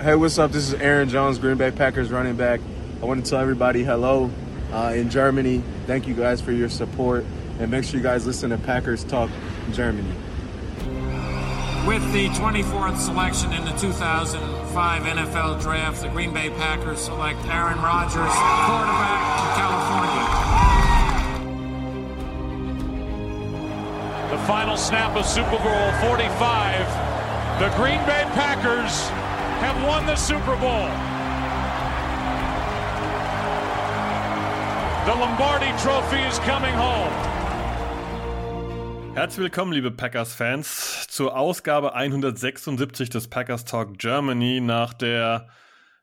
Hey, what's up? This is Aaron Jones, Green Bay Packers running back. I want to tell everybody hello uh, in Germany. Thank you guys for your support. And make sure you guys listen to Packers Talk Germany. With the 24th selection in the 2005 NFL Draft, the Green Bay Packers select Aaron Rodgers, quarterback from California. The final snap of Super Bowl 45. The Green Bay Packers have won the Super Bowl. The Lombardi Trophy is coming home. Herzlich willkommen, liebe Packers-Fans, zur Ausgabe 176 des Packers Talk Germany nach der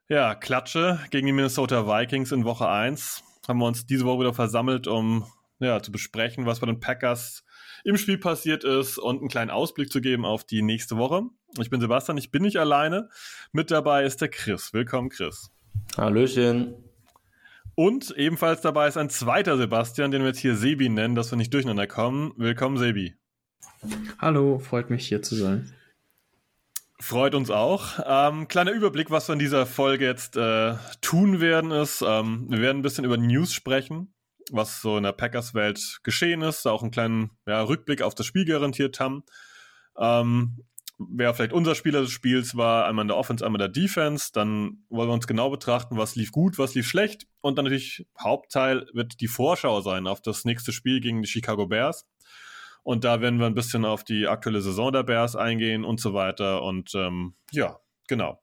ja, Klatsche gegen die Minnesota Vikings in Woche 1. Haben wir uns diese Woche wieder versammelt, um ja, zu besprechen, was bei den Packers im Spiel passiert ist und einen kleinen Ausblick zu geben auf die nächste Woche. Ich bin Sebastian, ich bin nicht alleine. Mit dabei ist der Chris. Willkommen, Chris. Hallöchen. Und ebenfalls dabei ist ein zweiter Sebastian, den wir jetzt hier Sebi nennen, dass wir nicht durcheinander kommen. Willkommen, Sebi. Hallo, freut mich hier zu sein. Freut uns auch. Ähm, kleiner Überblick, was wir in dieser Folge jetzt äh, tun werden, ist, ähm, wir werden ein bisschen über News sprechen, was so in der Packers-Welt geschehen ist, auch einen kleinen ja, Rückblick auf das Spiel garantiert haben. Ähm, wer vielleicht unser Spieler des Spiels war, einmal in der Offense, einmal in der Defense. Dann wollen wir uns genau betrachten, was lief gut, was lief schlecht. Und dann natürlich Hauptteil wird die Vorschau sein auf das nächste Spiel gegen die Chicago Bears. Und da werden wir ein bisschen auf die aktuelle Saison der Bears eingehen und so weiter. Und ähm, ja, genau.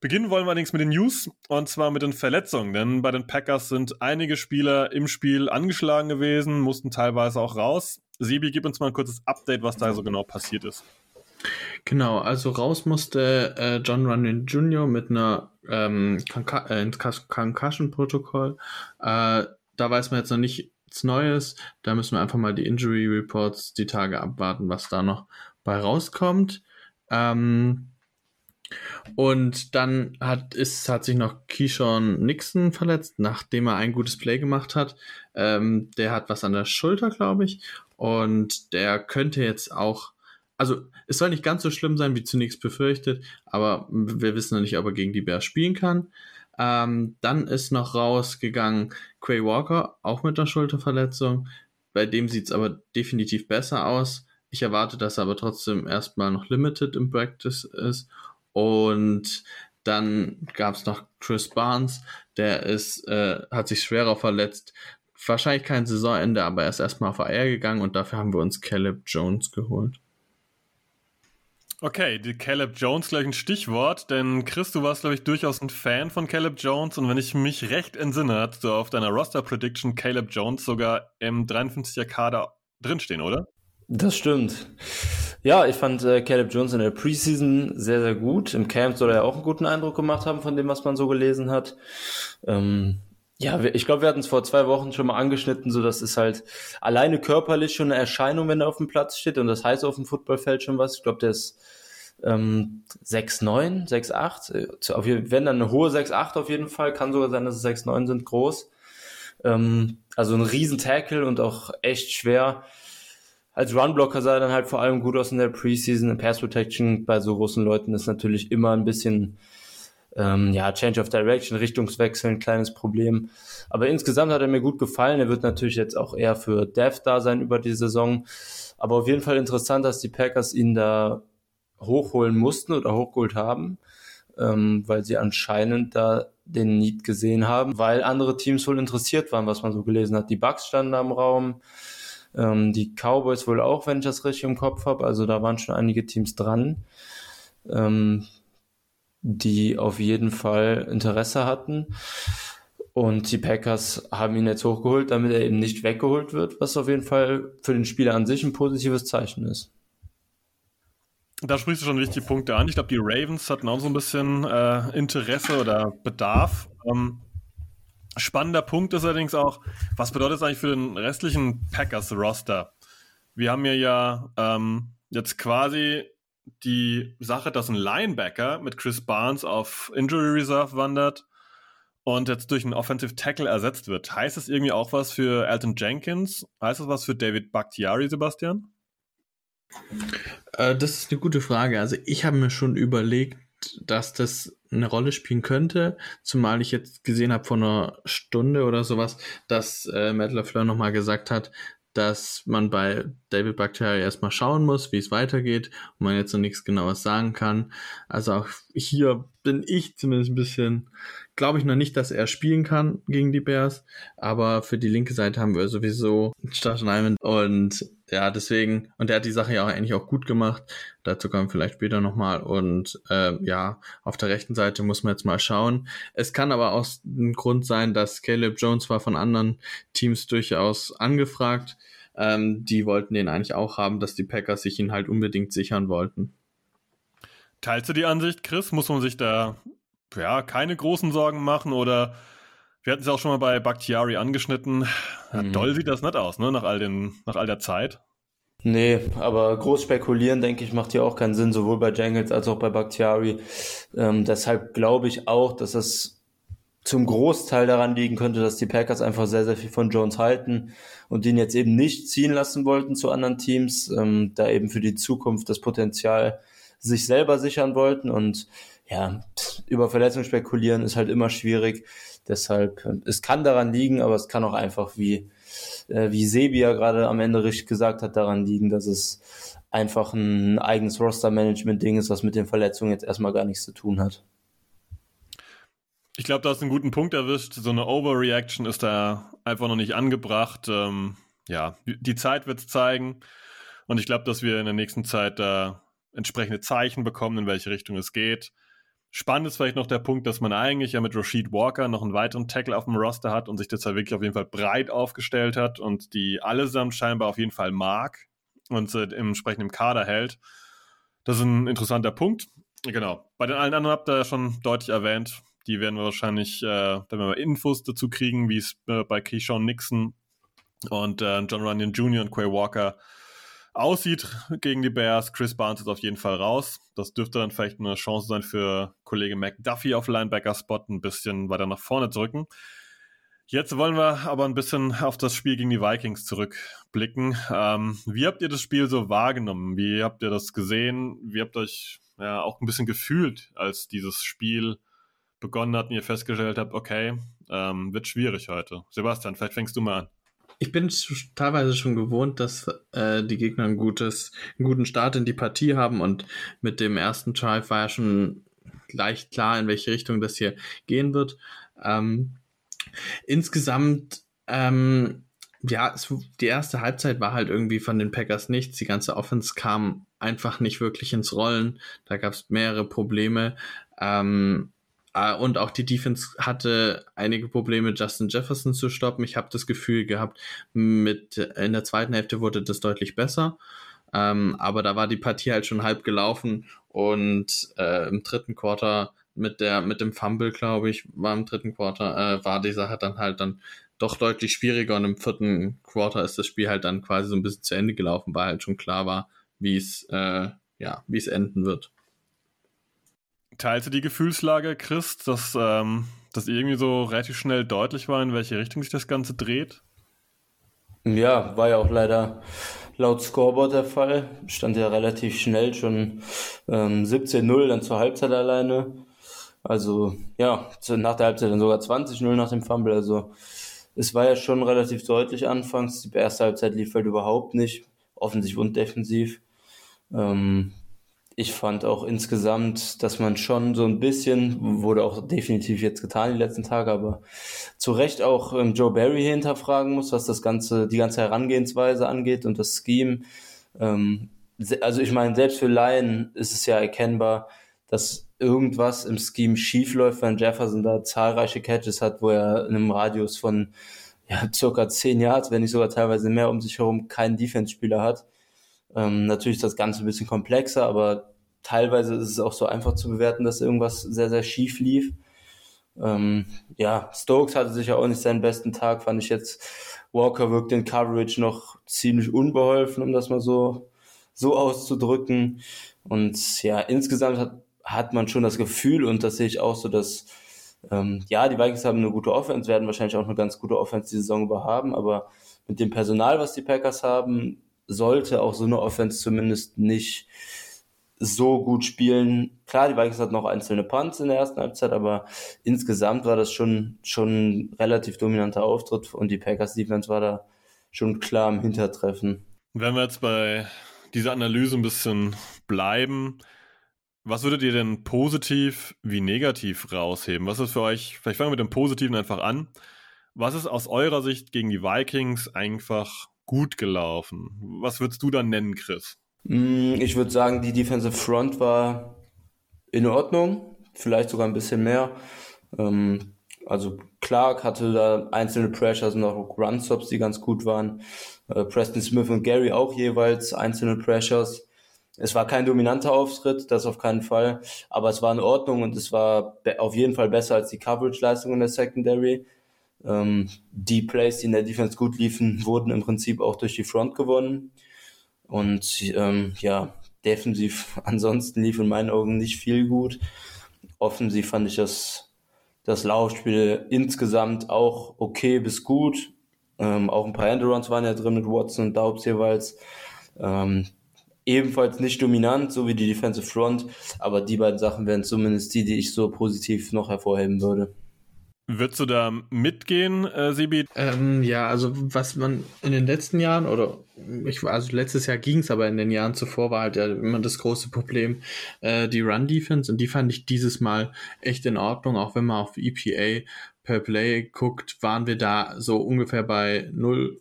Beginnen wollen wir allerdings mit den News und zwar mit den Verletzungen, denn bei den Packers sind einige Spieler im Spiel angeschlagen gewesen, mussten teilweise auch raus. Sebi, gib uns mal ein kurzes Update, was da so genau passiert ist. Genau, also raus musste äh, John Runyon Jr. mit einer ähm, äh, Concussion-Protokoll. Äh, da weiß man jetzt noch nichts Neues. Da müssen wir einfach mal die Injury Reports die Tage abwarten, was da noch bei rauskommt. Ähm, und dann hat, ist, hat sich noch Keyshawn Nixon verletzt, nachdem er ein gutes Play gemacht hat. Ähm, der hat was an der Schulter, glaube ich. Und der könnte jetzt auch also es soll nicht ganz so schlimm sein wie zunächst befürchtet, aber wir wissen noch nicht, ob er gegen die Bears spielen kann. Ähm, dann ist noch rausgegangen Quay Walker, auch mit einer Schulterverletzung. Bei dem sieht es aber definitiv besser aus. Ich erwarte, dass er aber trotzdem erstmal noch limited im Practice ist. Und dann gab es noch Chris Barnes, der ist, äh, hat sich schwerer verletzt. Wahrscheinlich kein Saisonende, aber er ist erstmal auf AR gegangen und dafür haben wir uns Caleb Jones geholt. Okay, die Caleb Jones gleich ein Stichwort, denn Chris, du warst, glaube ich, durchaus ein Fan von Caleb Jones und wenn ich mich recht entsinne, hast du auf deiner Roster-Prediction Caleb Jones sogar im 53er Kader drinstehen, oder? Das stimmt. Ja, ich fand äh, Caleb Jones in der Preseason sehr, sehr gut. Im Camp soll er auch einen guten Eindruck gemacht haben von dem, was man so gelesen hat. Ähm, ja, ich glaube, wir hatten es vor zwei Wochen schon mal angeschnitten, so dass es halt alleine körperlich schon eine Erscheinung, wenn er auf dem Platz steht und das heißt auf dem Footballfeld schon was. Ich glaube, der ist ähm, 6'9, 6'8, auf jeden, wenn dann eine hohe 6'8 auf jeden Fall, kann sogar sein, dass es 6'9 sind, groß. Ähm, also ein riesen Tackle und auch echt schwer. Als Runblocker sah er dann halt vor allem gut aus in der Preseason. Pass Protection bei so großen Leuten ist natürlich immer ein bisschen ähm, ja, Change of Direction, Richtungswechsel, ein kleines Problem. Aber insgesamt hat er mir gut gefallen. Er wird natürlich jetzt auch eher für Dev da sein über die Saison. Aber auf jeden Fall interessant, dass die Packers ihn da hochholen mussten oder hochgeholt haben, ähm, weil sie anscheinend da den Need gesehen haben, weil andere Teams wohl interessiert waren, was man so gelesen hat. Die Bucks standen da im Raum, ähm, die Cowboys wohl auch, wenn ich das richtig im Kopf habe. Also da waren schon einige Teams dran. Ähm, die auf jeden Fall Interesse hatten. Und die Packers haben ihn jetzt hochgeholt, damit er eben nicht weggeholt wird, was auf jeden Fall für den Spieler an sich ein positives Zeichen ist. Da sprichst du schon wichtige Punkte an. Ich glaube, die Ravens hatten auch so ein bisschen äh, Interesse oder Bedarf. Ähm, spannender Punkt ist allerdings auch, was bedeutet das eigentlich für den restlichen Packers-Roster? Wir haben hier ja ähm, jetzt quasi die Sache, dass ein Linebacker mit Chris Barnes auf Injury Reserve wandert und jetzt durch einen Offensive Tackle ersetzt wird. Heißt das irgendwie auch was für Alton Jenkins? Heißt das was für David Bakhtiari, Sebastian? Äh, das ist eine gute Frage. Also ich habe mir schon überlegt, dass das eine Rolle spielen könnte, zumal ich jetzt gesehen habe vor einer Stunde oder sowas, dass äh, Matt LaFleur nochmal gesagt hat, dass man bei David Bakhtiari erstmal schauen muss, wie es weitergeht und man jetzt noch nichts genaues sagen kann. Also auch hier bin ich zumindest ein bisschen, glaube ich noch nicht, dass er spielen kann gegen die Bears, aber für die linke Seite haben wir sowieso Josh Nyman und ja, deswegen, und der hat die Sache ja auch eigentlich auch gut gemacht. Dazu kommen wir vielleicht später nochmal. Und äh, ja, auf der rechten Seite muss man jetzt mal schauen. Es kann aber auch ein Grund sein, dass Caleb Jones war von anderen Teams durchaus angefragt. Ähm, die wollten den eigentlich auch haben, dass die Packers sich ihn halt unbedingt sichern wollten. Teilst du die Ansicht, Chris? Muss man sich da ja keine großen Sorgen machen oder wir hatten es auch schon mal bei Bakhtiari angeschnitten. Mhm. Doll sieht das nicht aus, ne? Nach all, den, nach all der Zeit. Nee, aber groß spekulieren, denke ich, macht hier auch keinen Sinn, sowohl bei Jangles als auch bei Bakhtiari. Ähm, deshalb glaube ich auch, dass es zum Großteil daran liegen könnte, dass die Packers einfach sehr, sehr viel von Jones halten und ihn jetzt eben nicht ziehen lassen wollten zu anderen Teams, ähm, da eben für die Zukunft das Potenzial sich selber sichern wollten und ja, über Verletzungen spekulieren ist halt immer schwierig. Deshalb, es kann daran liegen, aber es kann auch einfach, wie, äh, wie Sebi ja gerade am Ende richtig gesagt hat, daran liegen, dass es einfach ein eigenes Roster-Management-Ding ist, was mit den Verletzungen jetzt erstmal gar nichts zu tun hat. Ich glaube, du hast einen guten Punkt erwischt. So eine Overreaction ist da einfach noch nicht angebracht. Ähm, ja, die Zeit wird es zeigen. Und ich glaube, dass wir in der nächsten Zeit da entsprechende Zeichen bekommen, in welche Richtung es geht. Spannend ist vielleicht noch der Punkt, dass man eigentlich ja mit Rashid Walker noch einen weiteren Tackle auf dem Roster hat und sich ja wirklich auf jeden Fall breit aufgestellt hat und die allesamt scheinbar auf jeden Fall mag und äh, im entsprechenden Kader hält. Das ist ein interessanter Punkt. Genau. Bei den allen anderen habt ihr ja schon deutlich erwähnt. Die werden wir wahrscheinlich, äh, wenn wir mal Infos dazu kriegen, wie es äh, bei Keyshawn Nixon und äh, John Runyon Jr. und Quay Walker aussieht gegen die Bears. Chris Barnes ist auf jeden Fall raus. Das dürfte dann vielleicht eine Chance sein für Kollege McDuffie auf Linebacker-Spot ein bisschen weiter nach vorne drücken. Jetzt wollen wir aber ein bisschen auf das Spiel gegen die Vikings zurückblicken. Ähm, wie habt ihr das Spiel so wahrgenommen? Wie habt ihr das gesehen? Wie habt ihr euch ja, auch ein bisschen gefühlt, als dieses Spiel begonnen hat und ihr festgestellt habt, okay, ähm, wird schwierig heute? Sebastian, vielleicht fängst du mal an. Ich bin teilweise schon gewohnt, dass äh, die Gegner ein gutes, einen guten Start in die Partie haben und mit dem ersten Drive war ja schon leicht klar, in welche Richtung das hier gehen wird. Ähm, insgesamt, ähm, ja, es, die erste Halbzeit war halt irgendwie von den Packers nichts. Die ganze Offense kam einfach nicht wirklich ins Rollen. Da gab es mehrere Probleme. Ähm, und auch die Defense hatte einige Probleme, Justin Jefferson zu stoppen. Ich habe das Gefühl gehabt, mit in der zweiten Hälfte wurde das deutlich besser. Ähm, aber da war die Partie halt schon halb gelaufen und äh, im dritten Quarter mit der mit dem Fumble, glaube ich, war im dritten Quarter äh, war die Sache dann halt dann doch deutlich schwieriger und im vierten Quarter ist das Spiel halt dann quasi so ein bisschen zu Ende gelaufen, weil halt schon klar war, wie es äh, ja wie es enden wird. Teilst du die Gefühlslage, Chris, dass ähm, das irgendwie so relativ schnell deutlich war, in welche Richtung sich das Ganze dreht? Ja, war ja auch leider laut Scoreboard der Fall. Stand ja relativ schnell schon ähm, 17-0 dann zur Halbzeit alleine. Also ja, nach der Halbzeit dann sogar 20-0 nach dem Fumble. Also es war ja schon relativ deutlich anfangs. Die erste Halbzeit lief halt überhaupt nicht, offensiv und defensiv. Ähm, ich fand auch insgesamt, dass man schon so ein bisschen, wurde auch definitiv jetzt getan die letzten Tage, aber zu Recht auch ähm, Joe Barry hinterfragen muss, was das ganze, die ganze Herangehensweise angeht und das Scheme. Ähm, also ich meine, selbst für Laien ist es ja erkennbar, dass irgendwas im Scheme schief läuft, wenn Jefferson da zahlreiche Catches hat, wo er in einem Radius von ja, circa 10 Yards, wenn nicht sogar teilweise mehr um sich herum keinen Defense-Spieler hat. Ähm, natürlich ist das Ganze ein bisschen komplexer, aber teilweise ist es auch so einfach zu bewerten, dass irgendwas sehr, sehr schief lief. Ähm, ja, Stokes hatte sicher auch nicht seinen besten Tag, fand ich jetzt. Walker wirkt in Coverage noch ziemlich unbeholfen, um das mal so, so auszudrücken. Und ja, insgesamt hat, hat man schon das Gefühl, und das sehe ich auch so, dass ähm, ja, die Vikings haben eine gute Offense, werden wahrscheinlich auch eine ganz gute Offense die Saison über haben, aber mit dem Personal, was die Packers haben, sollte auch so eine Offense zumindest nicht so gut spielen. Klar, die Vikings hatten noch einzelne Punts in der ersten Halbzeit, aber insgesamt war das schon, schon ein relativ dominanter Auftritt und die Packers Defense war da schon klar im Hintertreffen. Wenn wir jetzt bei dieser Analyse ein bisschen bleiben, was würdet ihr denn positiv wie negativ rausheben? Was ist für euch, vielleicht fangen wir mit dem Positiven einfach an. Was ist aus eurer Sicht gegen die Vikings einfach gut gelaufen? Was würdest du dann nennen, Chris? Mm, ich würde sagen, die Defensive Front war in Ordnung, vielleicht sogar ein bisschen mehr. Ähm, also Clark hatte da einzelne Pressures und auch Run-Stops, die ganz gut waren. Äh, Preston Smith und Gary auch jeweils einzelne Pressures. Es war kein dominanter Auftritt, das auf keinen Fall, aber es war in Ordnung und es war auf jeden Fall besser als die Coverage-Leistung in der Secondary. Ähm, die Plays, die in der Defense gut liefen, wurden im Prinzip auch durch die Front gewonnen. Und ähm, ja, defensiv ansonsten lief in meinen Augen nicht viel gut. Offensiv fand ich das, das Laufspiel insgesamt auch okay bis gut. Ähm, auch ein paar Enderons waren ja drin mit Watson und Daubs jeweils. Ähm, ebenfalls nicht dominant, so wie die Defensive Front, aber die beiden Sachen wären zumindest die, die ich so positiv noch hervorheben würde. Würdest du da mitgehen, äh, Sibi? Ähm, ja, also was man in den letzten Jahren oder ich also letztes Jahr ging es, aber in den Jahren zuvor war halt ja immer das große Problem äh, die Run Defense und die fand ich dieses Mal echt in Ordnung, auch wenn man auf EPA per Play guckt, waren wir da so ungefähr bei 0,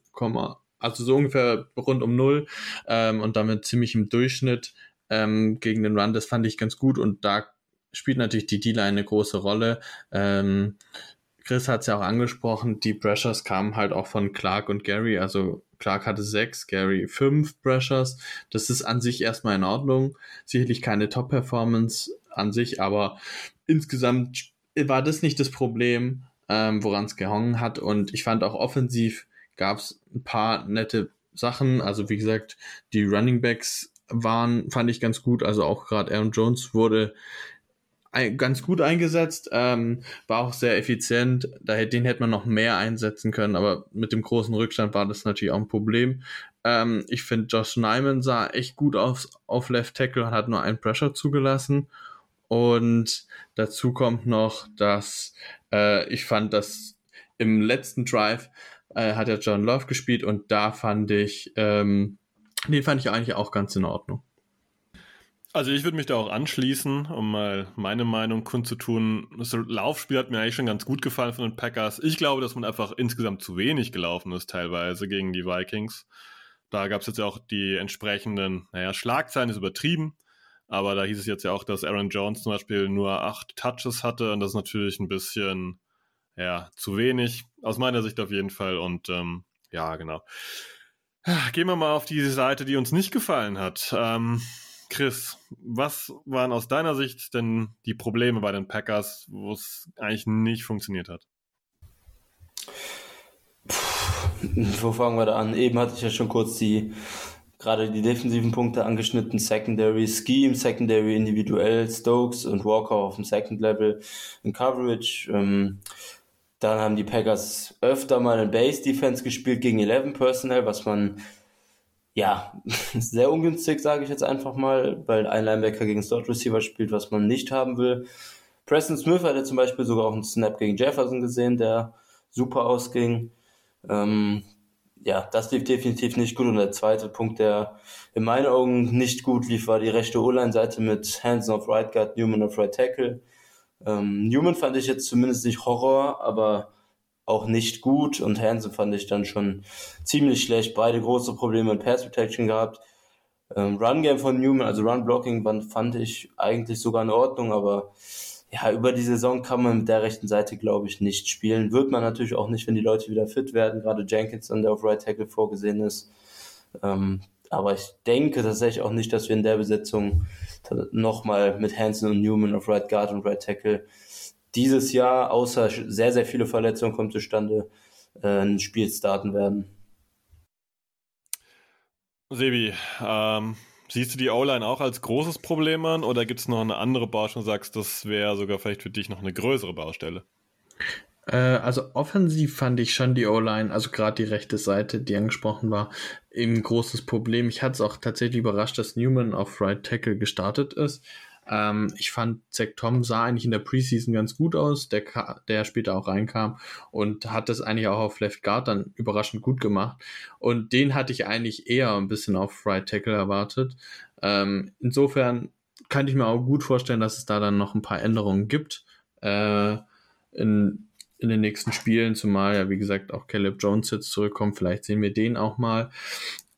also so ungefähr rund um 0 ähm, und damit ziemlich im Durchschnitt ähm, gegen den Run. Das fand ich ganz gut und da spielt natürlich die D-Line eine große Rolle. Ähm, Chris hat es ja auch angesprochen, die Pressures kamen halt auch von Clark und Gary. Also Clark hatte sechs, Gary fünf Pressures. Das ist an sich erstmal in Ordnung. Sicherlich keine Top-Performance an sich, aber insgesamt war das nicht das Problem, ähm, woran es gehangen hat. Und ich fand auch offensiv gab es ein paar nette Sachen. Also wie gesagt, die Running Backs waren, fand ich ganz gut. Also auch gerade Aaron Jones wurde ganz gut eingesetzt, ähm, war auch sehr effizient. Daher den hätte man noch mehr einsetzen können, aber mit dem großen Rückstand war das natürlich auch ein Problem. Ähm, ich finde, Josh Nyman sah echt gut aus auf Left Tackle und hat nur einen Pressure zugelassen. Und dazu kommt noch, dass äh, ich fand, dass im letzten Drive äh, hat er John Love gespielt und da fand ich, ähm, den fand ich eigentlich auch ganz in Ordnung. Also ich würde mich da auch anschließen, um mal meine Meinung kundzutun. Das Laufspiel hat mir eigentlich schon ganz gut gefallen von den Packers. Ich glaube, dass man einfach insgesamt zu wenig gelaufen ist teilweise gegen die Vikings. Da gab es jetzt ja auch die entsprechenden, naja, Schlagzeilen ist übertrieben, aber da hieß es jetzt ja auch, dass Aaron Jones zum Beispiel nur acht Touches hatte und das ist natürlich ein bisschen, ja, zu wenig, aus meiner Sicht auf jeden Fall und ähm, ja, genau. Gehen wir mal auf die Seite, die uns nicht gefallen hat. Ähm, Chris, was waren aus deiner Sicht denn die Probleme bei den Packers, wo es eigentlich nicht funktioniert hat? Wo fangen wir da an? Eben hatte ich ja schon kurz die gerade die defensiven Punkte angeschnitten, Secondary Scheme, Secondary individuell, Stokes und Walker auf dem Second Level in Coverage. Ähm, dann haben die Packers öfter mal in Base Defense gespielt gegen 11 Personnel, was man ja, sehr ungünstig, sage ich jetzt einfach mal, weil ein Linebacker gegen Slot Receiver spielt, was man nicht haben will. Preston Smith hatte zum Beispiel sogar auch einen Snap gegen Jefferson gesehen, der super ausging. Ähm, ja, das lief definitiv nicht gut. Und der zweite Punkt, der in meinen Augen nicht gut lief, war die rechte O-Line-Seite mit Hansen auf Right Guard, Newman auf Right Tackle. Ähm, Newman fand ich jetzt zumindest nicht Horror, aber auch nicht gut und Hansen fand ich dann schon ziemlich schlecht. Beide große Probleme in Pass Protection gehabt. Ähm, Run Game von Newman, also Run Blocking, fand ich eigentlich sogar in Ordnung, aber ja, über die Saison kann man mit der rechten Seite, glaube ich, nicht spielen. Wird man natürlich auch nicht, wenn die Leute wieder fit werden, gerade Jenkins, der auf Right Tackle vorgesehen ist. Ähm, aber ich denke tatsächlich auch nicht, dass wir in der Besetzung nochmal mit Hansen und Newman auf Right Guard und Right Tackle dieses Jahr, außer sehr, sehr viele Verletzungen kommen zustande, äh, ein Spiel starten werden. Sebi, ähm, siehst du die O-Line auch als großes Problem an oder gibt es noch eine andere Baustelle und sagst, das wäre sogar vielleicht für dich noch eine größere Baustelle? Äh, also offensiv fand ich schon die O-Line, also gerade die rechte Seite, die angesprochen war, eben ein großes Problem. Ich hatte es auch tatsächlich überrascht, dass Newman auf Right Tackle gestartet ist. Ähm, ich fand, Zach Tom sah eigentlich in der Preseason ganz gut aus, der, der später auch reinkam und hat das eigentlich auch auf Left Guard dann überraschend gut gemacht. Und den hatte ich eigentlich eher ein bisschen auf Right Tackle erwartet. Ähm, insofern kann ich mir auch gut vorstellen, dass es da dann noch ein paar Änderungen gibt. Äh, in, in den nächsten Spielen, zumal ja, wie gesagt, auch Caleb Jones jetzt zurückkommt. Vielleicht sehen wir den auch mal.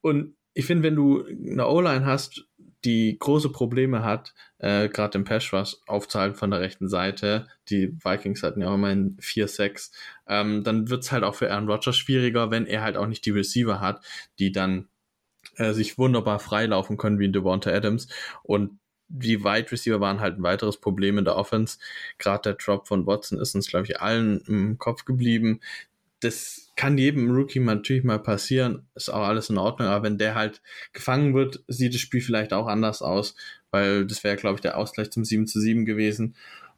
Und ich finde, wenn du eine O-Line hast, die große Probleme hat, äh, gerade im Pass Rush aufzuhalten von der rechten Seite, die Vikings hatten ja immerhin 4-6, ähm, dann wird's halt auch für Aaron Rodgers schwieriger, wenn er halt auch nicht die Receiver hat, die dann äh, sich wunderbar freilaufen können wie in Devonta Adams und die Wide Receiver waren halt ein weiteres Problem in der Offense. Gerade der Drop von Watson ist uns, glaube ich, allen im Kopf geblieben. Das kann jedem Rookie natürlich mal passieren, ist auch alles in Ordnung, aber wenn der halt gefangen wird, sieht das Spiel vielleicht auch anders aus, weil das wäre, glaube ich, der Ausgleich zum 7 zu 7 gewesen.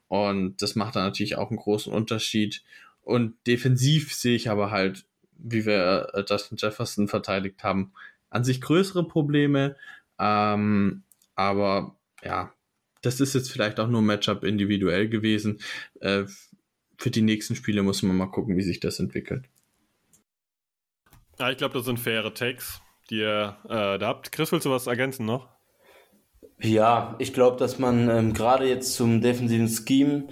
Und das macht dann natürlich auch einen großen Unterschied. Und defensiv sehe ich aber halt, wie wir äh, Justin Jefferson verteidigt haben, an sich größere Probleme. Ähm, aber ja, das ist jetzt vielleicht auch nur Matchup individuell gewesen. Äh, für die nächsten Spiele muss man mal gucken, wie sich das entwickelt. Ja, ich glaube, das sind faire Takes, die ihr äh, da habt. Chris, willst du was ergänzen noch? Ja, ich glaube, dass man ähm, gerade jetzt zum defensiven Scheme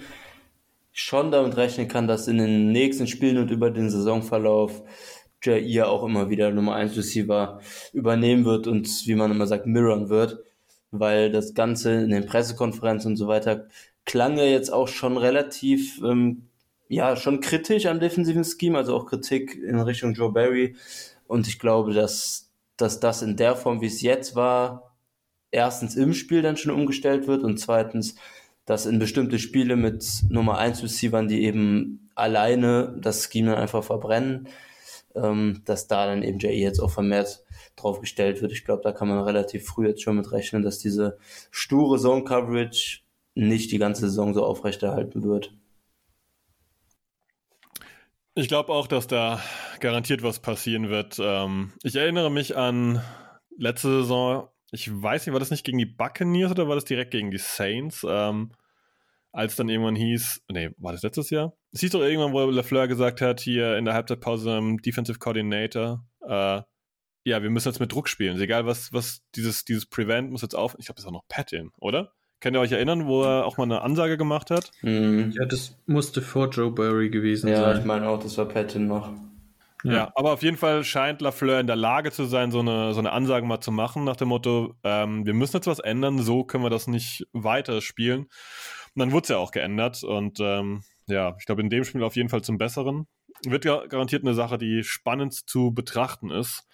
schon damit rechnen kann, dass in den nächsten Spielen und über den Saisonverlauf Jair auch immer wieder Nummer 1 Receiver übernehmen wird und wie man immer sagt, mirrorn wird weil das Ganze in den Pressekonferenzen und so weiter klang ja jetzt auch schon relativ, ähm, ja, schon kritisch am defensiven Scheme, also auch Kritik in Richtung Joe Barry. Und ich glaube, dass, dass das in der Form, wie es jetzt war, erstens im Spiel dann schon umgestellt wird und zweitens, dass in bestimmte Spiele mit Nummer 1 Receivern, die eben alleine das Scheme dann einfach verbrennen, ähm, dass da dann eben JE jetzt auch vermehrt drauf gestellt wird. Ich glaube, da kann man relativ früh jetzt schon mit rechnen, dass diese sture Zone Coverage nicht die ganze Saison so aufrechterhalten wird. Ich glaube auch, dass da garantiert was passieren wird. Ähm, ich erinnere mich an letzte Saison, ich weiß nicht, war das nicht gegen die Buccaneers oder war das direkt gegen die Saints? Ähm, als dann irgendwann hieß, nee, war das letztes Jahr? Es hieß doch irgendwann, wo LeFleur gesagt hat, hier in der Halbzeitpause im Defensive Coordinator, äh, ja, wir müssen jetzt mit Druck spielen. Egal, was, was dieses, dieses Prevent muss jetzt auf. Ich glaube, das ist auch noch Patin, oder? Könnt ihr euch erinnern, wo er auch mal eine Ansage gemacht hat? Mhm. Ja, das musste vor Joe Burry gewesen ja, sein. Ja, ich meine auch, das war Patin noch. Ja. ja. aber auf jeden Fall scheint Lafleur in der Lage zu sein, so eine, so eine Ansage mal zu machen, nach dem Motto, ähm, wir müssen jetzt was ändern, so können wir das nicht weiter spielen. Und dann wurde es ja auch geändert und ähm, ja, ich glaube, in dem Spiel auf jeden Fall zum Besseren. Wird ja garantiert eine Sache, die spannend zu betrachten ist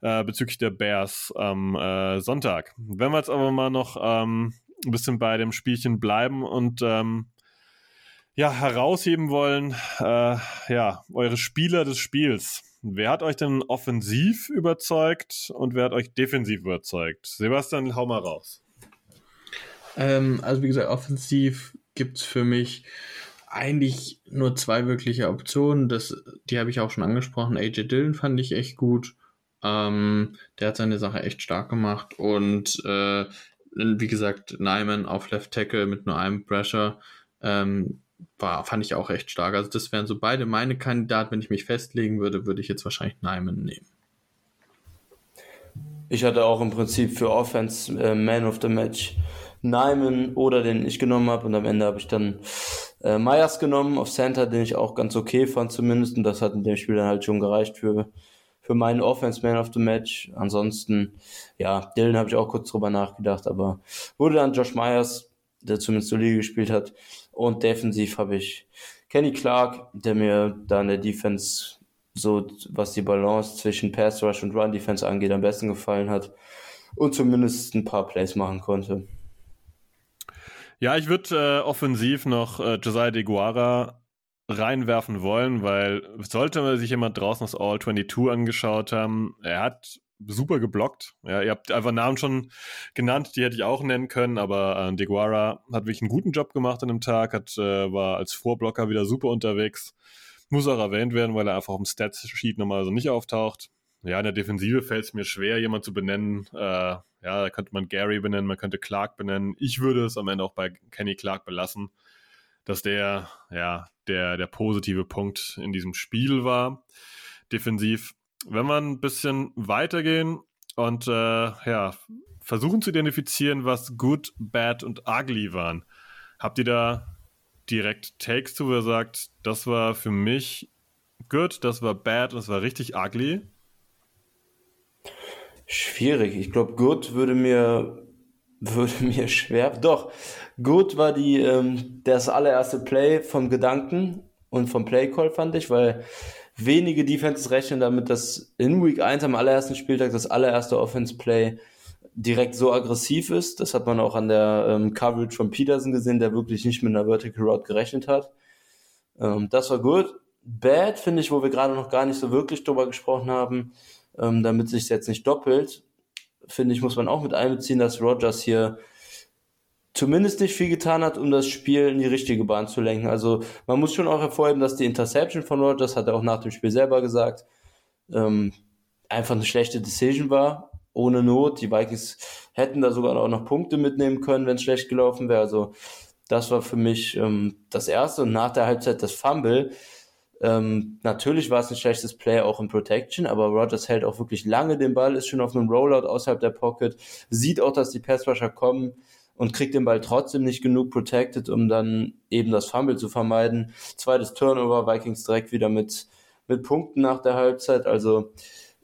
äh, bezüglich der Bears am äh, Sonntag. Wenn wir jetzt aber mal noch ähm, ein bisschen bei dem Spielchen bleiben und ähm, ja, herausheben wollen, äh, ja, eure Spieler des Spiels. Wer hat euch denn offensiv überzeugt und wer hat euch defensiv überzeugt? Sebastian, hau mal raus. Ähm, also wie gesagt, offensiv gibt es für mich eigentlich nur zwei wirkliche Optionen. Das, die habe ich auch schon angesprochen. AJ Dillon fand ich echt gut. Ähm, der hat seine Sache echt stark gemacht und äh, wie gesagt, Nyman auf Left Tackle mit nur einem Pressure ähm, war, fand ich auch echt stark. Also das wären so beide meine Kandidaten. Wenn ich mich festlegen würde, würde ich jetzt wahrscheinlich Nyman nehmen. Ich hatte auch im Prinzip für Offense äh, Man of the Match Nyman oder den ich genommen habe und am Ende habe ich dann äh, Myers genommen auf Center, den ich auch ganz okay fand zumindest und das hat in dem Spiel dann halt schon gereicht für für meinen Offense Man of the Match. Ansonsten, ja, Dylan habe ich auch kurz drüber nachgedacht, aber wurde dann Josh Myers, der zumindest solide gespielt hat. Und defensiv habe ich Kenny Clark, der mir da in der Defense so, was die Balance zwischen Pass Rush und Run Defense angeht, am besten gefallen hat und zumindest ein paar Plays machen konnte. Ja, ich würde äh, offensiv noch äh, Josiah DeGuara reinwerfen wollen, weil sollte sich jemand draußen das All 22 angeschaut haben, er hat super geblockt. Ja, ihr habt einfach Namen schon genannt, die hätte ich auch nennen können, aber äh, Deguara hat wirklich einen guten Job gemacht an dem Tag, hat, äh, war als Vorblocker wieder super unterwegs. Muss auch erwähnt werden, weil er einfach auf dem Stats-Sheet normalerweise nicht auftaucht. Ja, in der Defensive fällt es mir schwer, jemand zu benennen. Äh, ja, da könnte man Gary benennen, man könnte Clark benennen. Ich würde es am Ende auch bei Kenny Clark belassen, dass der, ja, der, der positive Punkt in diesem Spiel war. Defensiv. Wenn wir ein bisschen weitergehen und äh, ja, versuchen zu identifizieren, was good, bad und ugly waren. Habt ihr da direkt Takes zu, wo ihr sagt, das war für mich good, das war bad, das war richtig ugly? Schwierig. Ich glaube, Good würde mir, würde mir schwer. Doch, Good war die, ähm, das allererste Play vom Gedanken und vom Playcall, fand ich, weil wenige Defenses rechnen damit, dass in Week 1 am allerersten Spieltag das allererste Offense-Play direkt so aggressiv ist. Das hat man auch an der ähm, Coverage von Peterson gesehen, der wirklich nicht mit einer Vertical Route gerechnet hat. Ähm, das war gut. Bad finde ich, wo wir gerade noch gar nicht so wirklich drüber gesprochen haben, ähm, damit sich jetzt nicht doppelt, finde ich, muss man auch mit einbeziehen, dass Rogers hier zumindest nicht viel getan hat, um das Spiel in die richtige Bahn zu lenken. Also man muss schon auch hervorheben, dass die Interception von Rogers, hat er auch nach dem Spiel selber gesagt, ähm, einfach eine schlechte Decision war, ohne Not. Die Vikings hätten da sogar auch noch Punkte mitnehmen können, wenn es schlecht gelaufen wäre. Also das war für mich ähm, das Erste. Und nach der Halbzeit das Fumble ähm, natürlich war es ein schlechtes Play auch in Protection, aber Rogers hält auch wirklich lange den Ball, ist schon auf einem Rollout außerhalb der Pocket, sieht auch, dass die Passrusher kommen und kriegt den Ball trotzdem nicht genug protected, um dann eben das Fumble zu vermeiden. Zweites Turnover, Vikings direkt wieder mit, mit Punkten nach der Halbzeit. Also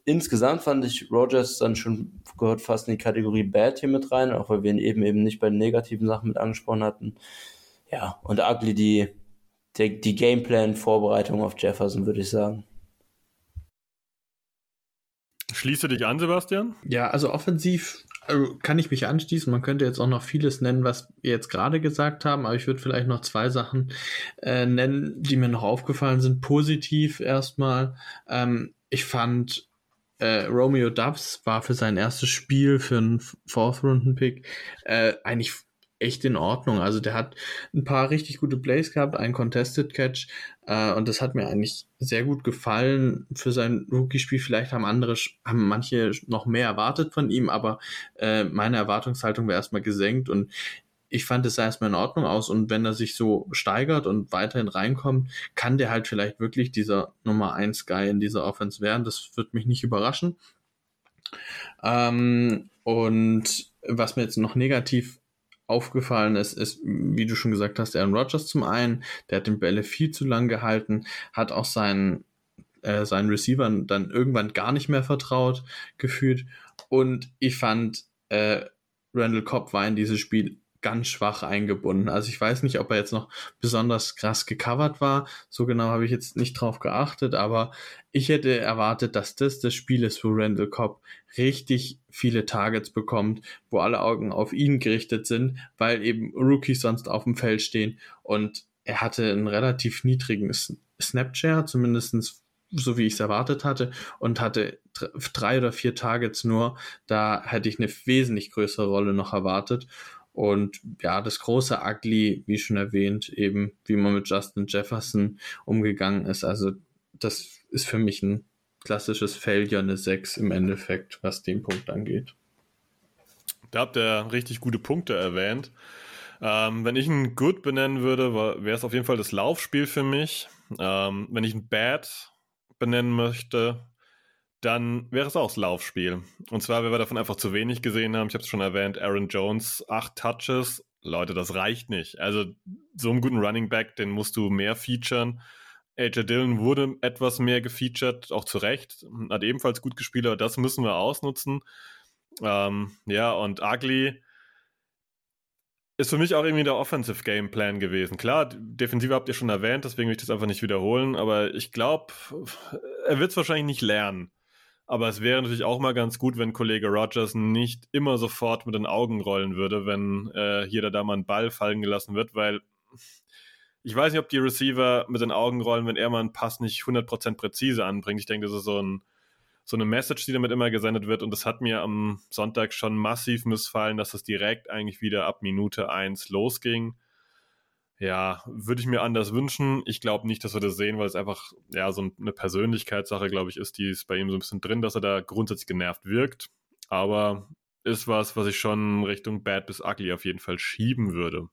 insgesamt fand ich Rogers dann schon gehört fast in die Kategorie Bad hier mit rein, auch weil wir ihn eben eben nicht bei den negativen Sachen mit angesprochen hatten. Ja, und Ugly die der, die Gameplan-Vorbereitung auf Jefferson, würde ich sagen. Schließe dich an, Sebastian? Ja, also offensiv also kann ich mich anschließen. Man könnte jetzt auch noch vieles nennen, was wir jetzt gerade gesagt haben, aber ich würde vielleicht noch zwei Sachen äh, nennen, die mir noch aufgefallen sind. Positiv erstmal. Ähm, ich fand äh, Romeo Dubs war für sein erstes Spiel für einen Fourth-Runden-Pick äh, eigentlich echt in Ordnung. Also der hat ein paar richtig gute Plays gehabt, einen Contested Catch äh, und das hat mir eigentlich sehr gut gefallen für sein Rookie-Spiel. Vielleicht haben andere, haben manche noch mehr erwartet von ihm, aber äh, meine Erwartungshaltung wäre erstmal gesenkt und ich fand es sah erstmal in Ordnung aus und wenn er sich so steigert und weiterhin reinkommt, kann der halt vielleicht wirklich dieser Nummer 1 Guy in dieser Offense werden. Das wird mich nicht überraschen. Ähm, und was mir jetzt noch negativ aufgefallen ist, ist, wie du schon gesagt hast, Aaron Rodgers zum einen, der hat den Bälle viel zu lang gehalten, hat auch seinen, äh, seinen Receivern dann irgendwann gar nicht mehr vertraut gefühlt. Und ich fand, äh, Randall Cobb war in dieses Spiel ganz schwach eingebunden. Also ich weiß nicht, ob er jetzt noch besonders krass gecovert war. So genau habe ich jetzt nicht drauf geachtet, aber ich hätte erwartet, dass das das Spiel ist, wo Randall Cobb richtig viele Targets bekommt, wo alle Augen auf ihn gerichtet sind, weil eben Rookies sonst auf dem Feld stehen und er hatte einen relativ niedrigen Snapshare, zumindestens so wie ich es erwartet hatte, und hatte drei oder vier Targets nur. Da hätte ich eine wesentlich größere Rolle noch erwartet. Und ja, das große Ugly, wie schon erwähnt, eben wie man mit Justin Jefferson umgegangen ist. Also das ist für mich ein klassisches Failure, eine 6 im Endeffekt, was den Punkt angeht. Da habt ihr richtig gute Punkte erwähnt. Ähm, wenn ich ein Good benennen würde, wäre es auf jeden Fall das Laufspiel für mich. Ähm, wenn ich ein Bad benennen möchte, dann wäre es auch das Laufspiel. Und zwar, weil wir davon einfach zu wenig gesehen haben. Ich habe es schon erwähnt, Aaron Jones, acht Touches. Leute, das reicht nicht. Also so einen guten Running Back, den musst du mehr featuren. AJ Dillon wurde etwas mehr gefeatured, auch zu Recht. Hat ebenfalls gut gespielt, aber das müssen wir ausnutzen. Ähm, ja, und Ugly ist für mich auch irgendwie der Offensive Game Plan gewesen. Klar, Defensive habt ihr schon erwähnt, deswegen will ich das einfach nicht wiederholen, aber ich glaube, er wird es wahrscheinlich nicht lernen. Aber es wäre natürlich auch mal ganz gut, wenn Kollege Rogers nicht immer sofort mit den Augen rollen würde, wenn äh, hier oder da mal ein Ball fallen gelassen wird, weil ich weiß nicht, ob die Receiver mit den Augen rollen, wenn er mal einen Pass nicht 100% präzise anbringt. Ich denke, das ist so ein so eine Message, die damit immer gesendet wird. Und das hat mir am Sonntag schon massiv missfallen, dass es direkt eigentlich wieder ab Minute 1 losging. Ja, würde ich mir anders wünschen. Ich glaube nicht, dass wir das sehen, weil es einfach ja so eine Persönlichkeitssache, glaube ich, ist, die ist bei ihm so ein bisschen drin, dass er da grundsätzlich genervt wirkt. Aber ist was, was ich schon Richtung Bad bis Ugly auf jeden Fall schieben würde.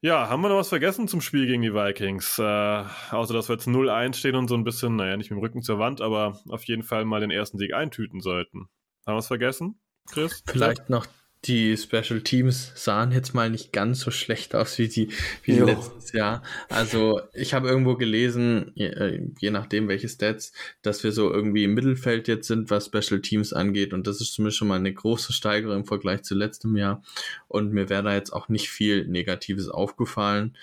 Ja, haben wir noch was vergessen zum Spiel gegen die Vikings? Äh, außer, dass wir jetzt 0-1 stehen und so ein bisschen, naja, nicht mit dem Rücken zur Wand, aber auf jeden Fall mal den ersten Sieg eintüten sollten. Haben wir es vergessen, Chris? Vielleicht noch die Special Teams sahen jetzt mal nicht ganz so schlecht aus wie die wie letztes Jahr. Also ich habe irgendwo gelesen, je, äh, je, nachdem welche Stats, dass wir so irgendwie im Mittelfeld jetzt sind, was Special Teams angeht. Und das ist zumindest schon mal eine große Steigerung im Vergleich zu letztem Jahr. Und mir wäre da jetzt auch nicht viel Negatives aufgefallen.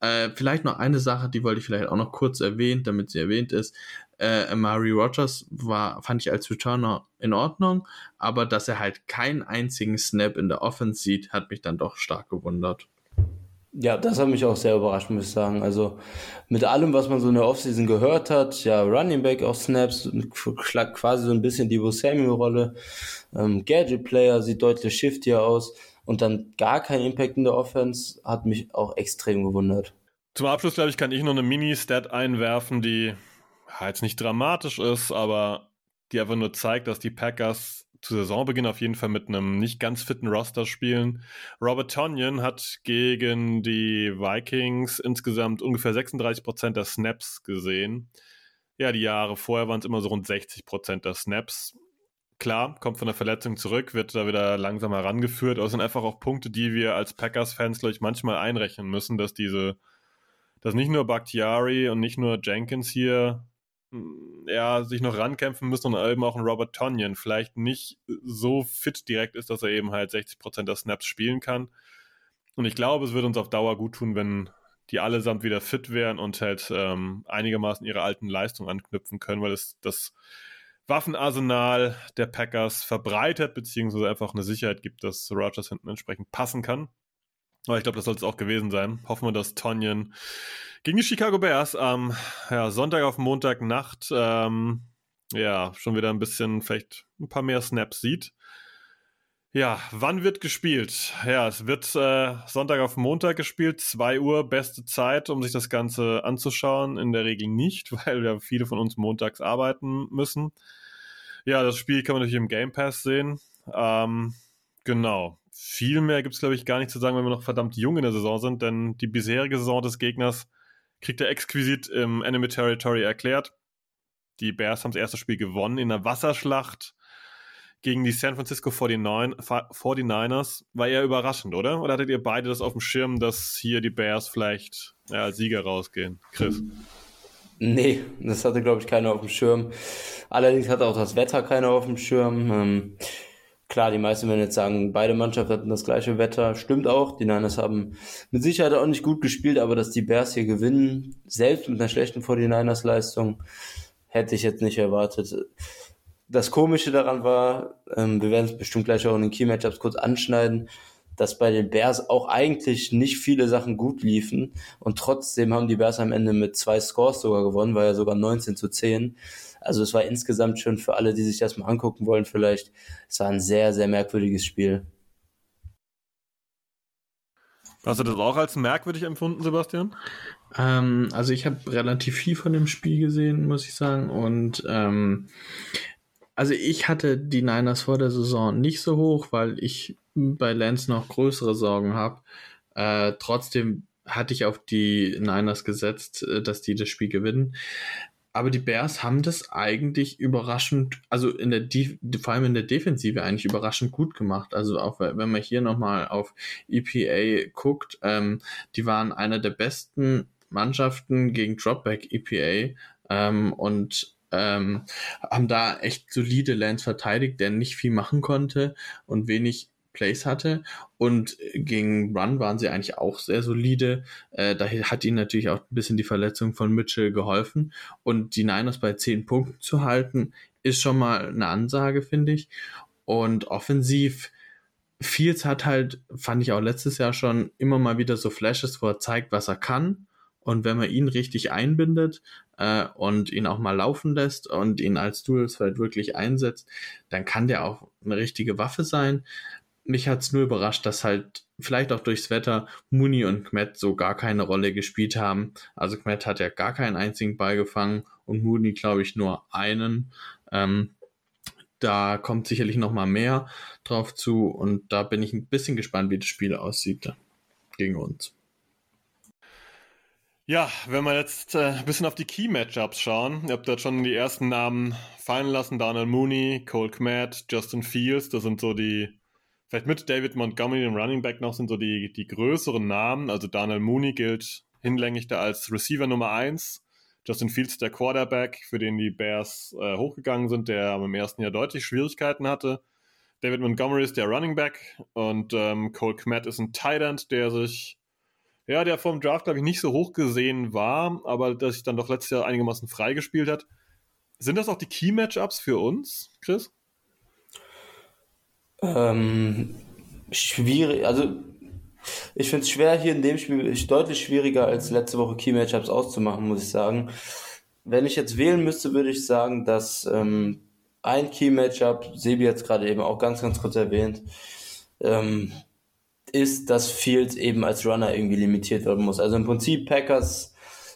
Äh, vielleicht noch eine Sache, die wollte ich vielleicht auch noch kurz erwähnen, damit sie erwähnt ist. Äh, Amari Rogers war, fand ich als Returner in Ordnung, aber dass er halt keinen einzigen Snap in der Offense sieht, hat mich dann doch stark gewundert. Ja, das hat mich auch sehr überrascht, muss ich sagen. Also mit allem, was man so in der Offseason gehört hat, ja, Running Back auch Snaps, quasi so ein bisschen die Samuel-Rolle. Ähm, Gadget-Player sieht deutlich shiftier aus und dann gar kein Impact in der Offense, hat mich auch extrem gewundert. Zum Abschluss, glaube ich, kann ich noch eine Mini-Stat einwerfen, die jetzt nicht dramatisch ist, aber die einfach nur zeigt, dass die Packers zu Saisonbeginn auf jeden Fall mit einem nicht ganz fitten Roster spielen. Robert Tonyan hat gegen die Vikings insgesamt ungefähr 36% der Snaps gesehen. Ja, die Jahre vorher waren es immer so rund 60% der Snaps. Klar, kommt von der Verletzung zurück, wird da wieder langsam herangeführt, aber es sind einfach auch Punkte, die wir als Packers-Fans, glaube ich, manchmal einrechnen müssen, dass diese, dass nicht nur Bakhtiari und nicht nur Jenkins hier ja, sich noch rankämpfen müssen und eben auch ein Robert Tonyan vielleicht nicht so fit direkt ist, dass er eben halt 60% der Snaps spielen kann. Und ich glaube, es würde uns auf Dauer gut tun, wenn die allesamt wieder fit wären und halt ähm, einigermaßen ihre alten Leistungen anknüpfen können, weil es das Waffenarsenal der Packers verbreitet, beziehungsweise einfach eine Sicherheit gibt, dass Rogers hinten entsprechend passen kann. Aber ich glaube, das soll es auch gewesen sein. Hoffen wir, dass Tonyan gegen die Chicago Bears am ja, Sonntag auf Montagnacht ähm, ja, schon wieder ein bisschen, vielleicht ein paar mehr Snaps sieht. Ja, wann wird gespielt? Ja, es wird äh, Sonntag auf Montag gespielt, 2 Uhr, beste Zeit, um sich das Ganze anzuschauen. In der Regel nicht, weil ja viele von uns montags arbeiten müssen. Ja, das Spiel kann man natürlich im Game Pass sehen. Ähm, genau viel mehr gibt es, glaube ich, gar nicht zu sagen, wenn wir noch verdammt jung in der Saison sind, denn die bisherige Saison des Gegners kriegt er exquisit im Enemy Territory erklärt. Die Bears haben das erste Spiel gewonnen in einer Wasserschlacht gegen die San Francisco 49ers. War eher überraschend, oder? Oder hattet ihr beide das auf dem Schirm, dass hier die Bears vielleicht ja, als Sieger rausgehen? Chris? Nee, das hatte, glaube ich, keiner auf dem Schirm. Allerdings hatte auch das Wetter keiner auf dem Schirm. Ähm, Klar, die meisten werden jetzt sagen, beide Mannschaften hatten das gleiche Wetter. Stimmt auch. Die Niners haben mit Sicherheit auch nicht gut gespielt, aber dass die Bears hier gewinnen, selbst mit einer schlechten 49ers-Leistung, hätte ich jetzt nicht erwartet. Das Komische daran war, ähm, wir werden es bestimmt gleich auch in den Key-Matchups kurz anschneiden, dass bei den Bears auch eigentlich nicht viele Sachen gut liefen und trotzdem haben die Bears am Ende mit zwei Scores sogar gewonnen, war ja sogar 19 zu 10. Also es war insgesamt schon für alle, die sich das mal angucken wollen, vielleicht, es war ein sehr, sehr merkwürdiges Spiel. Hast du das auch als merkwürdig empfunden, Sebastian? Ähm, also ich habe relativ viel von dem Spiel gesehen, muss ich sagen. Und ähm, also ich hatte die Niners vor der Saison nicht so hoch, weil ich bei Lance noch größere Sorgen habe. Äh, trotzdem hatte ich auf die Niners gesetzt, äh, dass die das Spiel gewinnen. Aber die Bears haben das eigentlich überraschend, also in der vor allem in der Defensive eigentlich überraschend gut gemacht. Also auch wenn man hier nochmal auf EPA guckt, ähm, die waren einer der besten Mannschaften gegen Dropback EPA ähm, und ähm, haben da echt solide Lands verteidigt, der nicht viel machen konnte und wenig Plays hatte. Und gegen Run waren sie eigentlich auch sehr solide. Äh, da hat ihnen natürlich auch ein bisschen die Verletzung von Mitchell geholfen. Und die Niners bei 10 Punkten zu halten, ist schon mal eine Ansage, finde ich. Und offensiv, Fields hat halt, fand ich auch letztes Jahr schon, immer mal wieder so Flashes, wo er zeigt, was er kann. Und wenn man ihn richtig einbindet äh, und ihn auch mal laufen lässt und ihn als Dual Threat wirklich einsetzt, dann kann der auch eine richtige Waffe sein. Mich hat's nur überrascht, dass halt vielleicht auch durchs Wetter Muni und Kmet so gar keine Rolle gespielt haben. Also Kmet hat ja gar keinen einzigen Ball gefangen und Muni, glaube ich, nur einen. Ähm, da kommt sicherlich noch mal mehr drauf zu und da bin ich ein bisschen gespannt, wie das Spiel aussieht gegen uns. Ja, wenn wir jetzt äh, ein bisschen auf die Key-Matchups schauen, ihr habt dort schon die ersten Namen fallen lassen, Daniel Mooney, Cole Kmet, Justin Fields, das sind so die, vielleicht mit David Montgomery, dem Running Back noch, sind so die, die größeren Namen, also Daniel Mooney gilt hinlänglich da als Receiver Nummer 1, Justin Fields der Quarterback, für den die Bears äh, hochgegangen sind, der im ersten Jahr deutlich Schwierigkeiten hatte. David Montgomery ist der Running Back und ähm, Cole Kmet ist ein Tight End, der sich, ja, der vom Draft, glaube ich, nicht so hoch gesehen war, aber der sich dann doch letztes Jahr einigermaßen freigespielt hat. Sind das auch die Key-Matchups für uns, Chris? Ähm, schwierig, also ich finde es schwer, hier in dem Spiel deutlich schwieriger als letzte Woche Key Matchups auszumachen, muss ich sagen. Wenn ich jetzt wählen müsste, würde ich sagen, dass ähm, ein Key Matchup, Sebi hat es gerade eben auch ganz, ganz kurz erwähnt, ähm, ist, dass Fields eben als Runner irgendwie limitiert werden muss. Also im Prinzip Packers,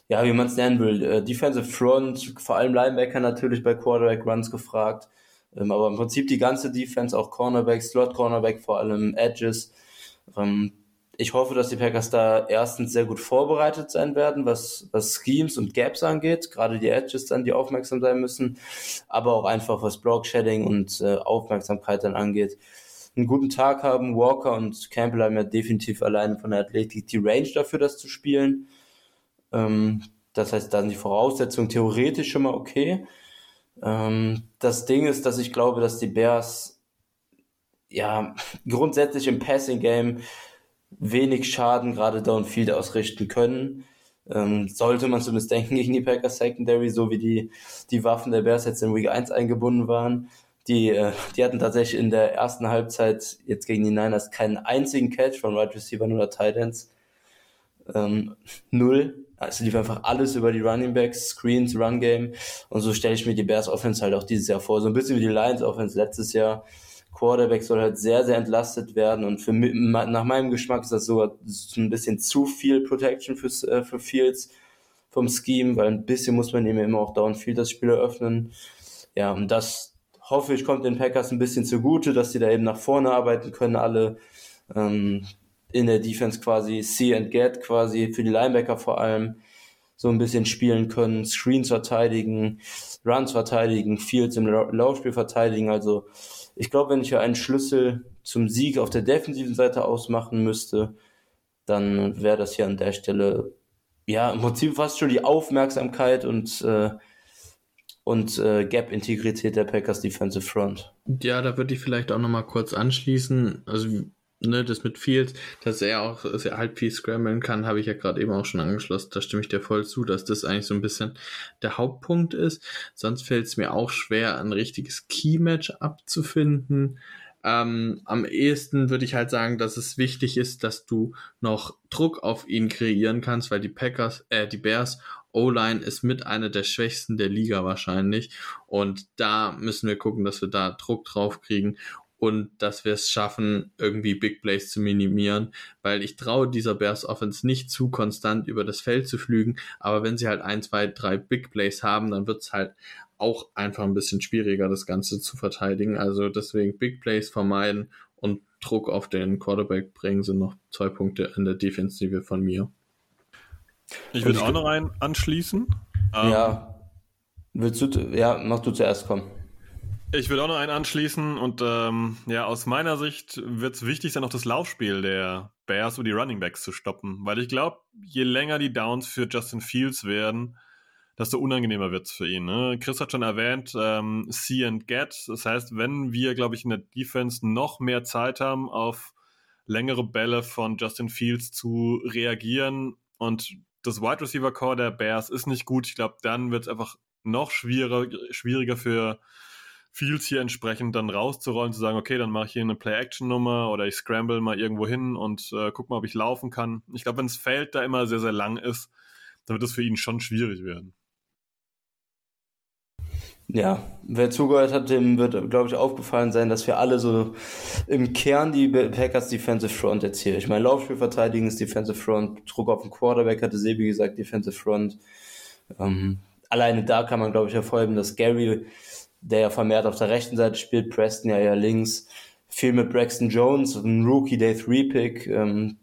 ja, wie man es nennen will, äh, Defensive Front, vor allem Linebacker natürlich bei Quarterback Runs gefragt, ähm, aber im Prinzip die ganze Defense, auch Cornerback, Slot Cornerback, vor allem Edges, ähm, ich hoffe, dass die Packers da erstens sehr gut vorbereitet sein werden, was, was Schemes und Gaps angeht, gerade die Edges dann, die aufmerksam sein müssen, aber auch einfach was Block-Shedding und äh, Aufmerksamkeit dann angeht. Einen guten Tag haben. Walker und Campbell haben ja definitiv alleine von der Athletik die Range dafür, das zu spielen. Ähm, das heißt, dann die Voraussetzung theoretisch schon mal okay. Ähm, das Ding ist, dass ich glaube, dass die Bears ja grundsätzlich im Passing Game wenig Schaden gerade downfield ausrichten können. Ähm, sollte man zumindest denken gegen die Packers Secondary, so wie die, die Waffen der Bears jetzt in Week 1 eingebunden waren. Die, äh, die hatten tatsächlich in der ersten Halbzeit jetzt gegen die Niners keinen einzigen Catch von Wide Receiver oder Titans. Ähm, null. Also lief einfach alles über die Running Backs, Screens, Run Game. Und so stelle ich mir die Bears Offense halt auch dieses Jahr vor. So ein bisschen wie die Lions Offense letztes Jahr. Quarterback soll halt sehr, sehr entlastet werden und für nach meinem Geschmack ist das sogar ein bisschen zu viel Protection für, äh, für Fields vom Scheme, weil ein bisschen muss man ihm immer auch Downfield das Spiel eröffnen. Ja, und das hoffe ich kommt den Packers ein bisschen zugute, dass sie da eben nach vorne arbeiten können, alle ähm, in der Defense quasi see and get quasi für die Linebacker vor allem so ein bisschen spielen können, Screens verteidigen, Runs verteidigen, Fields im Laufspiel verteidigen, also ich glaube, wenn ich ja einen Schlüssel zum Sieg auf der defensiven Seite ausmachen müsste, dann wäre das hier an der Stelle ja im Prinzip fast schon die Aufmerksamkeit und äh, und äh, Gap-Integrität der Packers Defensive Front. Ja, da würde ich vielleicht auch nochmal kurz anschließen. Also ne, das mit Fields, dass er auch dass halt viel scramblen kann, habe ich ja gerade eben auch schon angeschlossen. Da stimme ich dir voll zu, dass das eigentlich so ein bisschen der Hauptpunkt ist. Sonst fällt es mir auch schwer, ein richtiges Key-Match abzufinden. Ähm, am ehesten würde ich halt sagen, dass es wichtig ist, dass du noch Druck auf ihn kreieren kannst, weil die Packers, äh, die Bears O-Line ist mit einer der schwächsten der Liga wahrscheinlich. Und da müssen wir gucken, dass wir da Druck drauf kriegen und dass wir es schaffen, irgendwie Big Plays zu minimieren, weil ich traue dieser Bears Offense nicht zu konstant über das Feld zu flügen, aber wenn sie halt ein, zwei, drei Big Plays haben, dann wird es halt auch einfach ein bisschen schwieriger, das Ganze zu verteidigen. Also deswegen Big Plays vermeiden und Druck auf den Quarterback bringen sind noch zwei Punkte in der Defensive von mir. Ich würde auch noch einen anschließen. Ja. Ähm, Willst du, ja, mach du zuerst kommen. Ich würde auch noch einen anschließen und ähm, ja, aus meiner Sicht wird es wichtig sein, auch das Laufspiel der Bears und die Running Backs zu stoppen, weil ich glaube, je länger die Downs für Justin Fields werden, desto unangenehmer wird es für ihn. Ne? Chris hat schon erwähnt, ähm, see and get. Das heißt, wenn wir, glaube ich, in der Defense noch mehr Zeit haben, auf längere Bälle von Justin Fields zu reagieren und das Wide Receiver Core der Bears ist nicht gut, ich glaube, dann wird es einfach noch schwieriger, schwieriger für Fields hier entsprechend dann rauszurollen, zu sagen, okay, dann mache ich hier eine Play-Action-Nummer oder ich scramble mal irgendwo hin und äh, guck mal, ob ich laufen kann. Ich glaube, wenn das Feld da immer sehr, sehr lang ist, dann wird es für ihn schon schwierig werden. Ja, wer zugehört hat, dem wird, glaube ich, aufgefallen sein, dass wir alle so im Kern die Packers Defensive Front erzählen. Ich meine, Laufspiel verteidigen ist Defensive Front, Druck auf den Quarterback hatte Sebi gesagt, Defensive Front. Ähm, alleine da kann man, glaube ich, hervorheben, dass Gary, der ja vermehrt auf der rechten Seite spielt, Preston ja ja links, viel mit Braxton Jones, ein Rookie Day 3 Pick, ähm,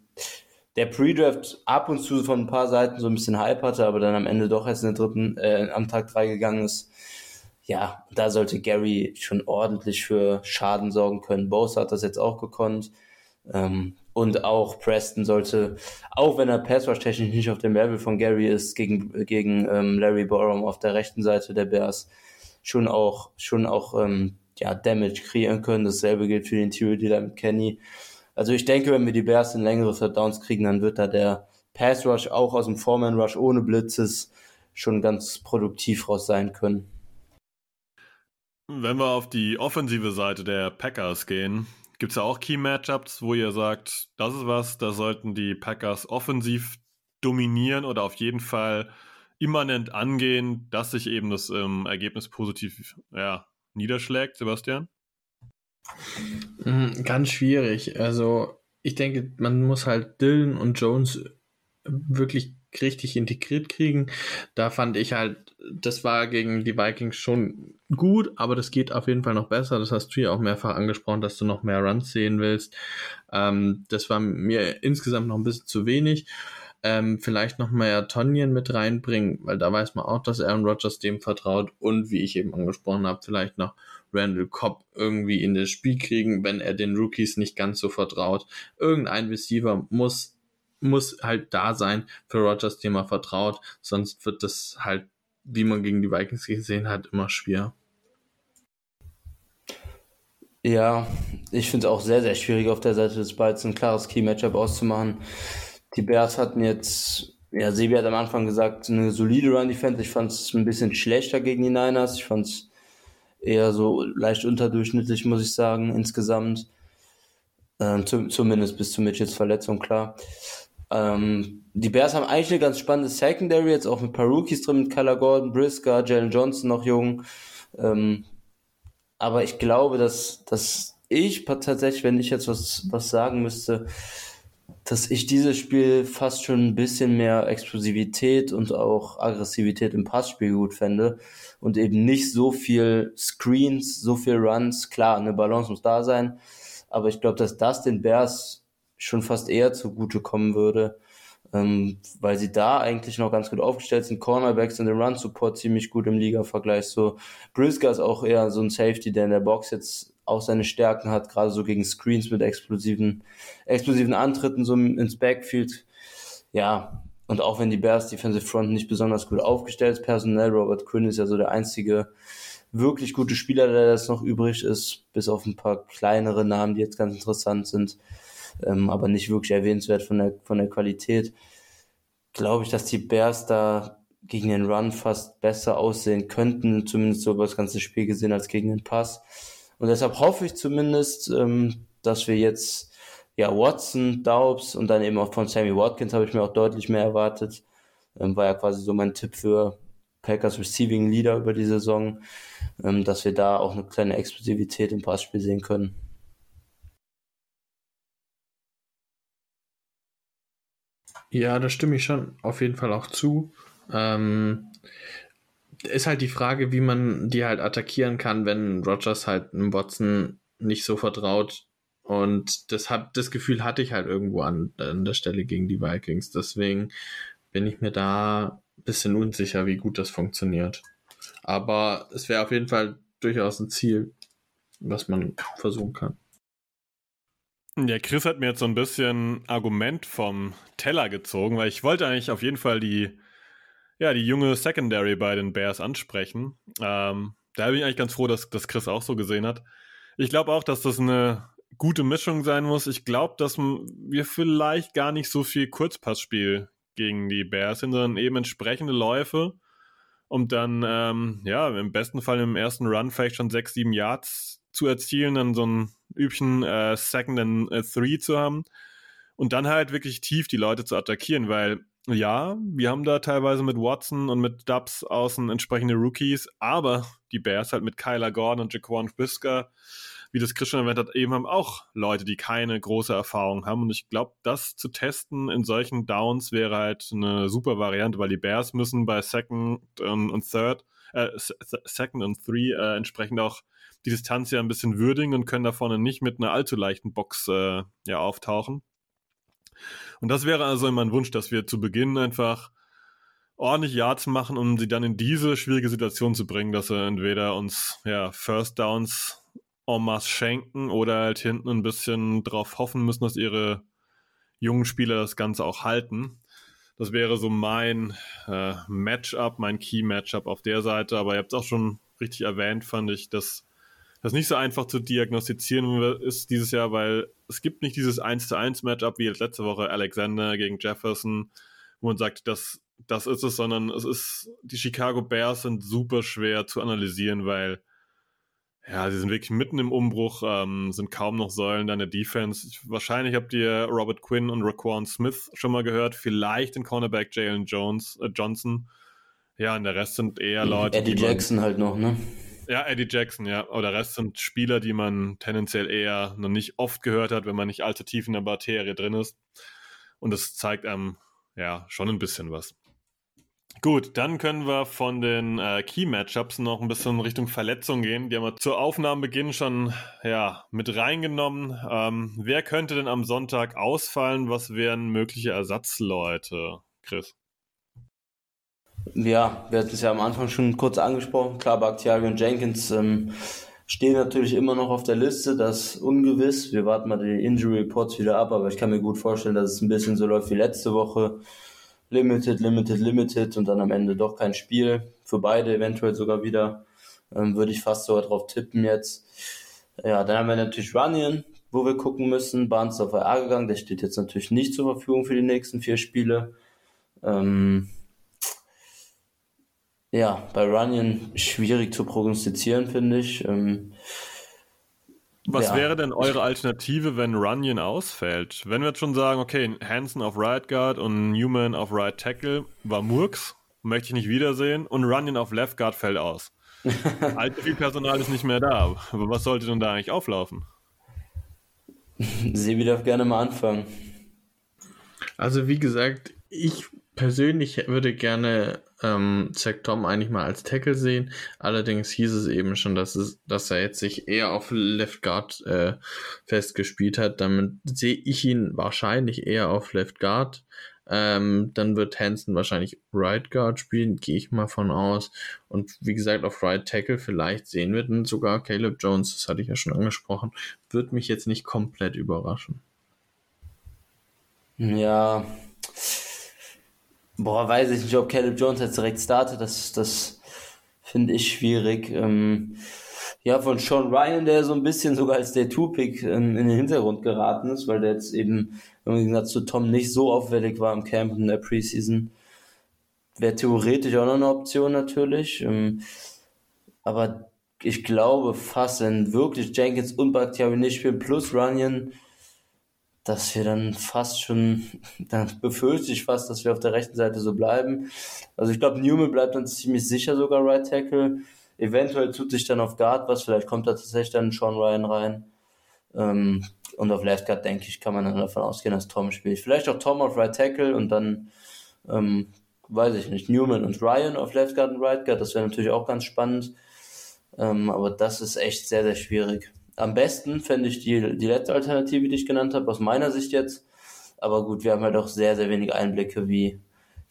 der Pre-Draft ab und zu von ein paar Seiten so ein bisschen Hype hatte, aber dann am Ende doch erst in der dritten, äh, am Tag drei gegangen ist ja, da sollte Gary schon ordentlich für Schaden sorgen können. Bose hat das jetzt auch gekonnt. Ähm, und auch Preston sollte, auch wenn er Passwash technisch nicht auf dem Level von Gary ist, gegen, gegen ähm, Larry Borum auf der rechten Seite der Bears schon auch, schon auch ähm, ja, Damage kreieren können. Dasselbe gilt für den Interior Dealer mit Kenny. Also ich denke, wenn wir die Bears in längere Downs kriegen, dann wird da der Pass Rush auch aus dem Foreman Rush ohne Blitzes schon ganz produktiv raus sein können. Wenn wir auf die offensive Seite der Packers gehen, gibt es ja auch Key-Matchups, wo ihr sagt, das ist was, da sollten die Packers offensiv dominieren oder auf jeden Fall immanent angehen, dass sich eben das ähm, Ergebnis positiv ja, niederschlägt, Sebastian? Mhm, ganz schwierig. Also ich denke, man muss halt Dylan und Jones wirklich richtig integriert kriegen. Da fand ich halt, das war gegen die Vikings schon gut, aber das geht auf jeden Fall noch besser. Das hast du ja auch mehrfach angesprochen, dass du noch mehr Runs sehen willst. Ähm, das war mir insgesamt noch ein bisschen zu wenig. Ähm, vielleicht noch mehr Tonjen mit reinbringen, weil da weiß man auch, dass Aaron Rodgers dem vertraut und wie ich eben angesprochen habe, vielleicht noch Randall Cobb irgendwie in das Spiel kriegen, wenn er den Rookies nicht ganz so vertraut. Irgendein Receiver muss muss halt da sein für Rogers, dem er vertraut. Sonst wird das halt, wie man gegen die Vikings gesehen hat, immer schwer. Ja, ich finde es auch sehr, sehr schwierig auf der Seite des Balls ein klares Key-Matchup auszumachen. Die Bears hatten jetzt, ja, Sebi hat am Anfang gesagt, eine solide Run-Defense. Ich fand es ein bisschen schlechter gegen die Niners. Ich fand es eher so leicht unterdurchschnittlich, muss ich sagen, insgesamt. Ähm, zumindest bis zu Mitchells Verletzung, klar. Ähm, die Bears haben eigentlich eine ganz spannende Secondary, jetzt auch mit Rookies drin, mit Kyler Gordon, Brisker, Jalen Johnson noch jung. Ähm, aber ich glaube, dass, dass ich tatsächlich, wenn ich jetzt was, was sagen müsste, dass ich dieses Spiel fast schon ein bisschen mehr Explosivität und auch Aggressivität im Passspiel gut fände und eben nicht so viel Screens, so viel Runs. Klar, eine Balance muss da sein, aber ich glaube, dass das den Bears schon fast eher zugute kommen würde, ähm, weil sie da eigentlich noch ganz gut aufgestellt sind. Cornerbacks und den Run Support ziemlich gut im Liga-Vergleich. So Brisker ist auch eher so ein Safety, der in der Box jetzt auch seine Stärken hat, gerade so gegen Screens mit explosiven, explosiven Antritten so ins Backfield. Ja, und auch wenn die Bears Defensive Front nicht besonders gut aufgestellt ist, personell, Robert Quinn ist ja so der einzige wirklich gute Spieler, der jetzt noch übrig ist, bis auf ein paar kleinere Namen, die jetzt ganz interessant sind ähm, aber nicht wirklich erwähnenswert von der, von der Qualität. Glaube ich, dass die Bears da gegen den Run fast besser aussehen könnten, zumindest so über das ganze Spiel gesehen, als gegen den Pass. Und deshalb hoffe ich zumindest, ähm, dass wir jetzt ja Watson, Daubs und dann eben auch von Sammy Watkins habe ich mir auch deutlich mehr erwartet. Ähm, war ja quasi so mein Tipp für Packers Receiving Leader über die Saison, ähm, dass wir da auch eine kleine Explosivität im Passspiel sehen können. Ja, da stimme ich schon auf jeden Fall auch zu. Ähm, ist halt die Frage, wie man die halt attackieren kann, wenn Rogers halt einem Watson nicht so vertraut. Und das, hat, das Gefühl hatte ich halt irgendwo an, an der Stelle gegen die Vikings. Deswegen bin ich mir da ein bisschen unsicher, wie gut das funktioniert. Aber es wäre auf jeden Fall durchaus ein Ziel, was man versuchen kann. Ja, Chris hat mir jetzt so ein bisschen Argument vom Teller gezogen, weil ich wollte eigentlich auf jeden Fall die, ja, die junge Secondary bei den Bears ansprechen. Ähm, da bin ich eigentlich ganz froh, dass das Chris auch so gesehen hat. Ich glaube auch, dass das eine gute Mischung sein muss. Ich glaube, dass wir vielleicht gar nicht so viel Kurzpassspiel gegen die Bears sind, sondern eben entsprechende Läufe, um dann, ähm, ja, im besten Fall im ersten Run vielleicht schon sechs, sieben Yards zu erzielen, dann so ein üblichen äh, Second and äh, Three zu haben und dann halt wirklich tief die Leute zu attackieren, weil ja, wir haben da teilweise mit Watson und mit Dubs außen entsprechende Rookies, aber die Bears halt mit Kyler Gordon und Jaquan Brisker, wie das Christian erwähnt hat, eben haben auch Leute, die keine große Erfahrung haben. Und ich glaube, das zu testen in solchen Downs wäre halt eine super Variante, weil die Bears müssen bei Second und Third, äh, Second und Three äh, entsprechend auch die Distanz ja ein bisschen würdigen und können da vorne nicht mit einer allzu leichten Box äh, ja auftauchen. Und das wäre also mein Wunsch, dass wir zu Beginn einfach ordentlich Yards machen, um sie dann in diese schwierige Situation zu bringen, dass sie entweder uns ja First Downs en masse schenken oder halt hinten ein bisschen drauf hoffen müssen, dass ihre jungen Spieler das Ganze auch halten. Das wäre so mein äh, Matchup, mein Key-Matchup auf der Seite. Aber ihr habt es auch schon richtig erwähnt, fand ich, dass das nicht so einfach zu diagnostizieren ist dieses Jahr, weil es gibt nicht dieses 1 zu 1 Matchup wie jetzt letzte Woche Alexander gegen Jefferson, wo man sagt, das, das ist es, sondern es ist, die Chicago Bears sind super schwer zu analysieren, weil ja, sie sind wirklich mitten im Umbruch, ähm, sind kaum noch Säulen deiner Defense. Wahrscheinlich habt ihr Robert Quinn und Raquan Smith schon mal gehört, vielleicht den Cornerback Jalen Jones, äh, Johnson. Ja, und der Rest sind eher Leute. Eddie Jackson halt noch, ne? Ja, Eddie Jackson, ja. Aber der Rest sind Spieler, die man tendenziell eher noch nicht oft gehört hat, wenn man nicht allzu tief in der Materie drin ist. Und das zeigt einem ja schon ein bisschen was. Gut, dann können wir von den äh, Key-Matchups noch ein bisschen Richtung Verletzung gehen. Die haben wir zur Aufnahmebeginn schon ja, mit reingenommen. Ähm, wer könnte denn am Sonntag ausfallen? Was wären mögliche Ersatzleute, Chris? Ja, wir hatten es ja am Anfang schon kurz angesprochen. Klar, Bakhtiari und Jenkins ähm, stehen natürlich immer noch auf der Liste. Das ist ungewiss. Wir warten mal die Injury Reports wieder ab, aber ich kann mir gut vorstellen, dass es ein bisschen so läuft wie letzte Woche. Limited, limited, limited und dann am Ende doch kein Spiel. Für beide eventuell sogar wieder. Ähm, würde ich fast sogar drauf tippen jetzt. Ja, dann haben wir natürlich Runyon, wo wir gucken müssen. Barnes auf AR gegangen. Der steht jetzt natürlich nicht zur Verfügung für die nächsten vier Spiele. Ähm, ja, bei Runyon schwierig zu prognostizieren, finde ich. Ähm, was ja. wäre denn eure Alternative, wenn Runyon ausfällt? Wenn wir jetzt schon sagen, okay, Hansen auf Right Guard und Newman auf Right Tackle war Murks, möchte ich nicht wiedersehen, und Runyon auf Left Guard fällt aus. Allzu viel Personal ist nicht mehr da. Aber was sollte denn da eigentlich auflaufen? Sie wieder gerne mal anfangen. Also wie gesagt, ich persönlich würde gerne ähm, Zach Tom eigentlich mal als Tackle sehen. Allerdings hieß es eben schon, dass, es, dass er jetzt sich eher auf Left Guard äh, festgespielt hat. Damit sehe ich ihn wahrscheinlich eher auf Left Guard. Ähm, dann wird Hansen wahrscheinlich Right Guard spielen, gehe ich mal von aus. Und wie gesagt, auf Right Tackle vielleicht sehen wir dann sogar Caleb Jones, das hatte ich ja schon angesprochen. Wird mich jetzt nicht komplett überraschen. Ja, Boah, weiß ich nicht, ob Caleb Jones jetzt direkt startet. Das, das finde ich schwierig. Ähm, ja, von Sean Ryan, der so ein bisschen sogar als der Two-Pick ähm, in den Hintergrund geraten ist, weil der jetzt eben im Gegensatz zu Tom nicht so auffällig war im Camp und in der Preseason. Wäre theoretisch auch noch eine Option natürlich. Ähm, aber ich glaube fast, wenn wirklich Jenkins und Bakhtiari nicht spielen, plus Runyon, dass wir dann fast schon, dann befürchte ich fast, dass wir auf der rechten Seite so bleiben. Also ich glaube, Newman bleibt dann ziemlich sicher sogar Right Tackle. Eventuell tut sich dann auf Guard was, vielleicht kommt da tatsächlich dann Sean Ryan rein. Ähm, und auf Left Guard, denke ich, kann man dann davon ausgehen, dass Tom spielt. Vielleicht auch Tom auf Right Tackle und dann, ähm, weiß ich nicht, Newman und Ryan auf Left Guard und Right Guard. Das wäre natürlich auch ganz spannend. Ähm, aber das ist echt sehr, sehr schwierig. Am besten fände ich die, die letzte Alternative, die ich genannt habe, aus meiner Sicht jetzt. Aber gut, wir haben halt auch sehr, sehr wenig Einblicke, wie,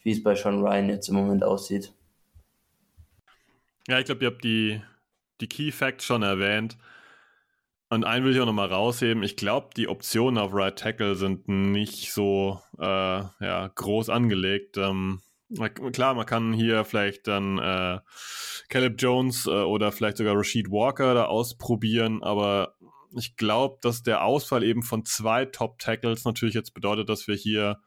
wie es bei Sean Ryan jetzt im Moment aussieht. Ja, ich glaube, ihr habt die, die Key Facts schon erwähnt. Und einen will ich auch nochmal rausheben. Ich glaube, die Optionen auf Right Tackle sind nicht so äh, ja, groß angelegt. Ähm, klar, man kann hier vielleicht dann äh, Caleb Jones äh, oder vielleicht sogar Rashid Walker da ausprobieren, aber ich glaube, dass der Ausfall eben von zwei Top-Tackles natürlich jetzt bedeutet, dass wir hier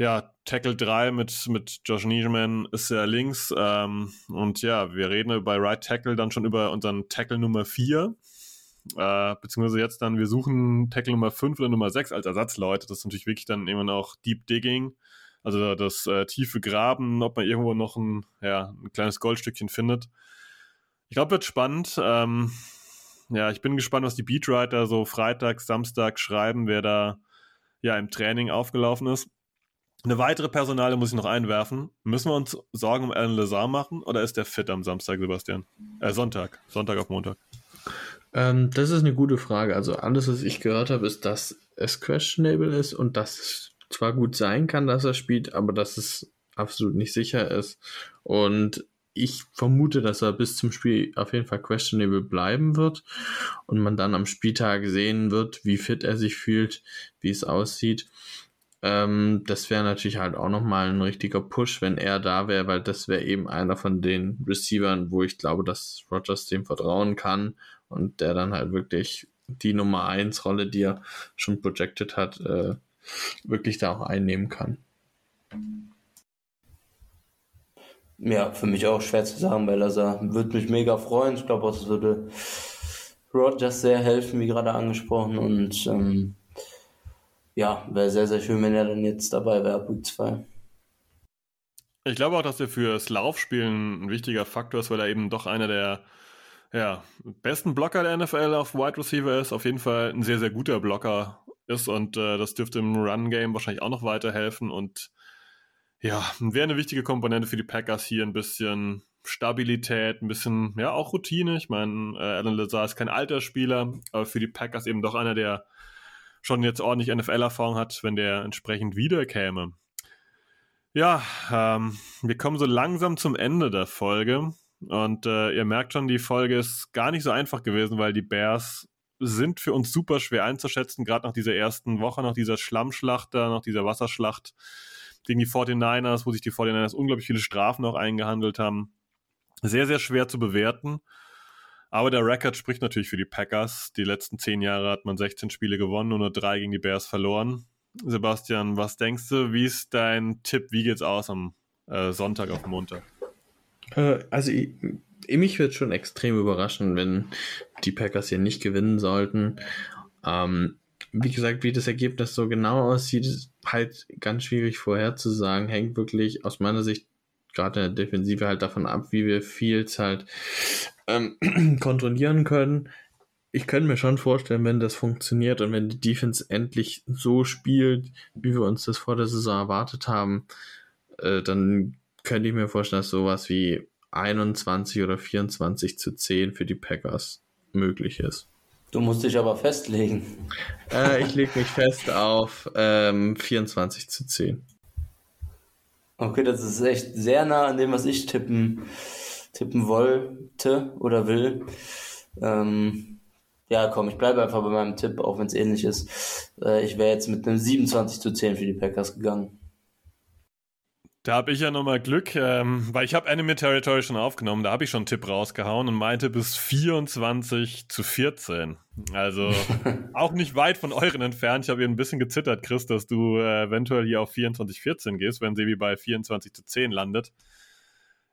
ja, Tackle 3 mit, mit Josh Niemann ist ja links. Ähm, und ja, wir reden bei Right Tackle dann schon über unseren Tackle Nummer 4. Äh, beziehungsweise jetzt dann, wir suchen Tackle Nummer 5 oder Nummer 6 als Ersatzleute. Das ist natürlich wirklich dann immer noch Deep Digging. Also das äh, tiefe Graben, ob man irgendwo noch ein, ja, ein kleines Goldstückchen findet. Ich glaube, wird spannend. Ähm, ja, ich bin gespannt, was die Beatwriter so Freitag, Samstag schreiben, wer da ja im Training aufgelaufen ist. Eine weitere Personale muss ich noch einwerfen. Müssen wir uns Sorgen um Alan Lazar machen oder ist der fit am Samstag, Sebastian? Äh, Sonntag. Sonntag auf Montag. Ähm, das ist eine gute Frage. Also alles, was ich gehört habe, ist, dass es questionable ist und dass zwar gut sein kann, dass er spielt, aber dass es absolut nicht sicher ist. Und ich vermute, dass er bis zum Spiel auf jeden Fall questionable bleiben wird und man dann am Spieltag sehen wird, wie fit er sich fühlt, wie es aussieht. Ähm, das wäre natürlich halt auch nochmal ein richtiger Push, wenn er da wäre, weil das wäre eben einer von den Receivern, wo ich glaube, dass Rogers dem vertrauen kann und der dann halt wirklich die Nummer 1 Rolle, die er schon projected hat, äh, wirklich da auch einnehmen kann. Ja, für mich auch schwer zu sagen, weil Lazar würde mich mega freuen. Ich glaube, es würde Rogers sehr helfen, wie gerade angesprochen. Und ähm, ja, wäre sehr, sehr schön, wenn er dann jetzt dabei wäre, Week 2. Ich glaube auch, dass er fürs Laufspielen ein wichtiger Faktor ist, weil er eben doch einer der ja, besten Blocker der NFL auf Wide Receiver ist. Auf jeden Fall ein sehr, sehr guter Blocker ist und äh, das dürfte im Run-Game wahrscheinlich auch noch weiterhelfen und ja, wäre eine wichtige Komponente für die Packers hier ein bisschen Stabilität, ein bisschen, ja, auch Routine. Ich meine, äh, Alan Lazar ist kein alter Spieler, aber für die Packers eben doch einer, der schon jetzt ordentlich NFL-Erfahrung hat, wenn der entsprechend wiederkäme. Ja, ähm, wir kommen so langsam zum Ende der Folge. Und äh, ihr merkt schon, die Folge ist gar nicht so einfach gewesen, weil die Bears sind für uns super schwer einzuschätzen, gerade nach dieser ersten Woche, nach dieser Schlammschlacht nach dieser Wasserschlacht gegen die 49ers, wo sich die 49ers unglaublich viele Strafen auch eingehandelt haben. Sehr, sehr schwer zu bewerten. Aber der Rekord spricht natürlich für die Packers. Die letzten zehn Jahre hat man 16 Spiele gewonnen und nur drei gegen die Bears verloren. Sebastian, was denkst du? Wie ist dein Tipp? Wie geht's aus am äh, Sonntag auf Montag? Äh, also, ich, mich wird schon extrem überraschen, wenn die Packers hier nicht gewinnen sollten. Ähm, wie gesagt, wie das Ergebnis so genau aussieht, ist halt ganz schwierig vorherzusagen. Hängt wirklich aus meiner Sicht gerade in der Defensive halt davon ab, wie wir Fields halt ähm, kontrollieren können. Ich könnte mir schon vorstellen, wenn das funktioniert und wenn die Defense endlich so spielt, wie wir uns das vor der Saison erwartet haben, äh, dann könnte ich mir vorstellen, dass sowas wie 21 oder 24 zu 10 für die Packers möglich ist. Du musst dich aber festlegen. Äh, ich lege mich fest auf ähm, 24 zu 10. Okay, das ist echt sehr nah an dem, was ich tippen, tippen wollte oder will. Ähm, ja, komm, ich bleibe einfach bei meinem Tipp, auch wenn es ähnlich ist. Äh, ich wäre jetzt mit einem 27 zu 10 für die Packers gegangen. Da habe ich ja nochmal Glück, ähm, weil ich habe Enemy Territory schon aufgenommen, da habe ich schon einen Tipp rausgehauen und meinte bis 24 zu 14. Also auch nicht weit von euren entfernt. Ich habe hier ein bisschen gezittert, Chris, dass du äh, eventuell hier auf 24 14 gehst, wenn Sebi bei 24 zu 10 landet.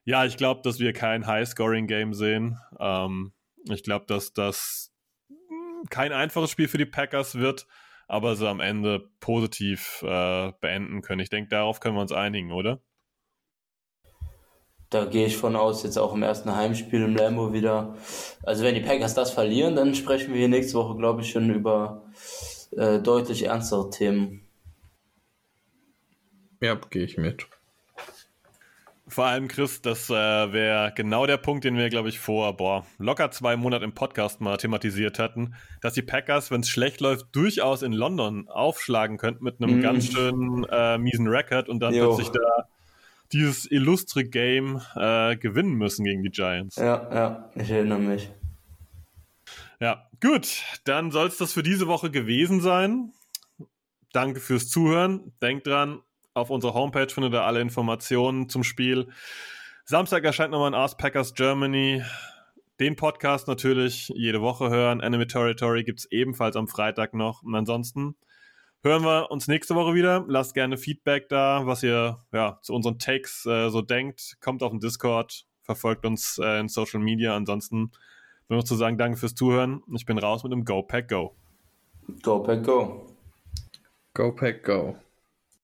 Ja, ich glaube, dass wir kein High-Scoring-Game sehen. Ähm, ich glaube, dass das kein einfaches Spiel für die Packers wird aber so am Ende positiv äh, beenden können. Ich denke, darauf können wir uns einigen, oder? Da gehe ich von aus, jetzt auch im ersten Heimspiel im Lambo wieder. Also wenn die Packers das verlieren, dann sprechen wir hier nächste Woche, glaube ich, schon über äh, deutlich ernstere Themen. Ja, gehe ich mit. Vor allem, Chris, das äh, wäre genau der Punkt, den wir, glaube ich, vor boah, locker zwei Monaten im Podcast mal thematisiert hatten, dass die Packers, wenn es schlecht läuft, durchaus in London aufschlagen könnten mit einem mm. ganz schönen äh, miesen Record und dann jo. plötzlich da dieses illustre Game äh, gewinnen müssen gegen die Giants. Ja, ja, ich erinnere mich. Ja, gut, dann soll es das für diese Woche gewesen sein. Danke fürs Zuhören. Denkt dran, auf unserer Homepage findet ihr alle Informationen zum Spiel. Samstag erscheint nochmal ein Ask Packers Germany. Den Podcast natürlich jede Woche hören. Enemy Territory gibt es ebenfalls am Freitag noch. Und ansonsten hören wir uns nächste Woche wieder. Lasst gerne Feedback da, was ihr ja, zu unseren Takes äh, so denkt. Kommt auf den Discord, verfolgt uns äh, in Social Media. Ansonsten nur noch zu sagen, danke fürs Zuhören. Ich bin raus mit dem Go Pack Go. Go Pack Go. Go Pack Go.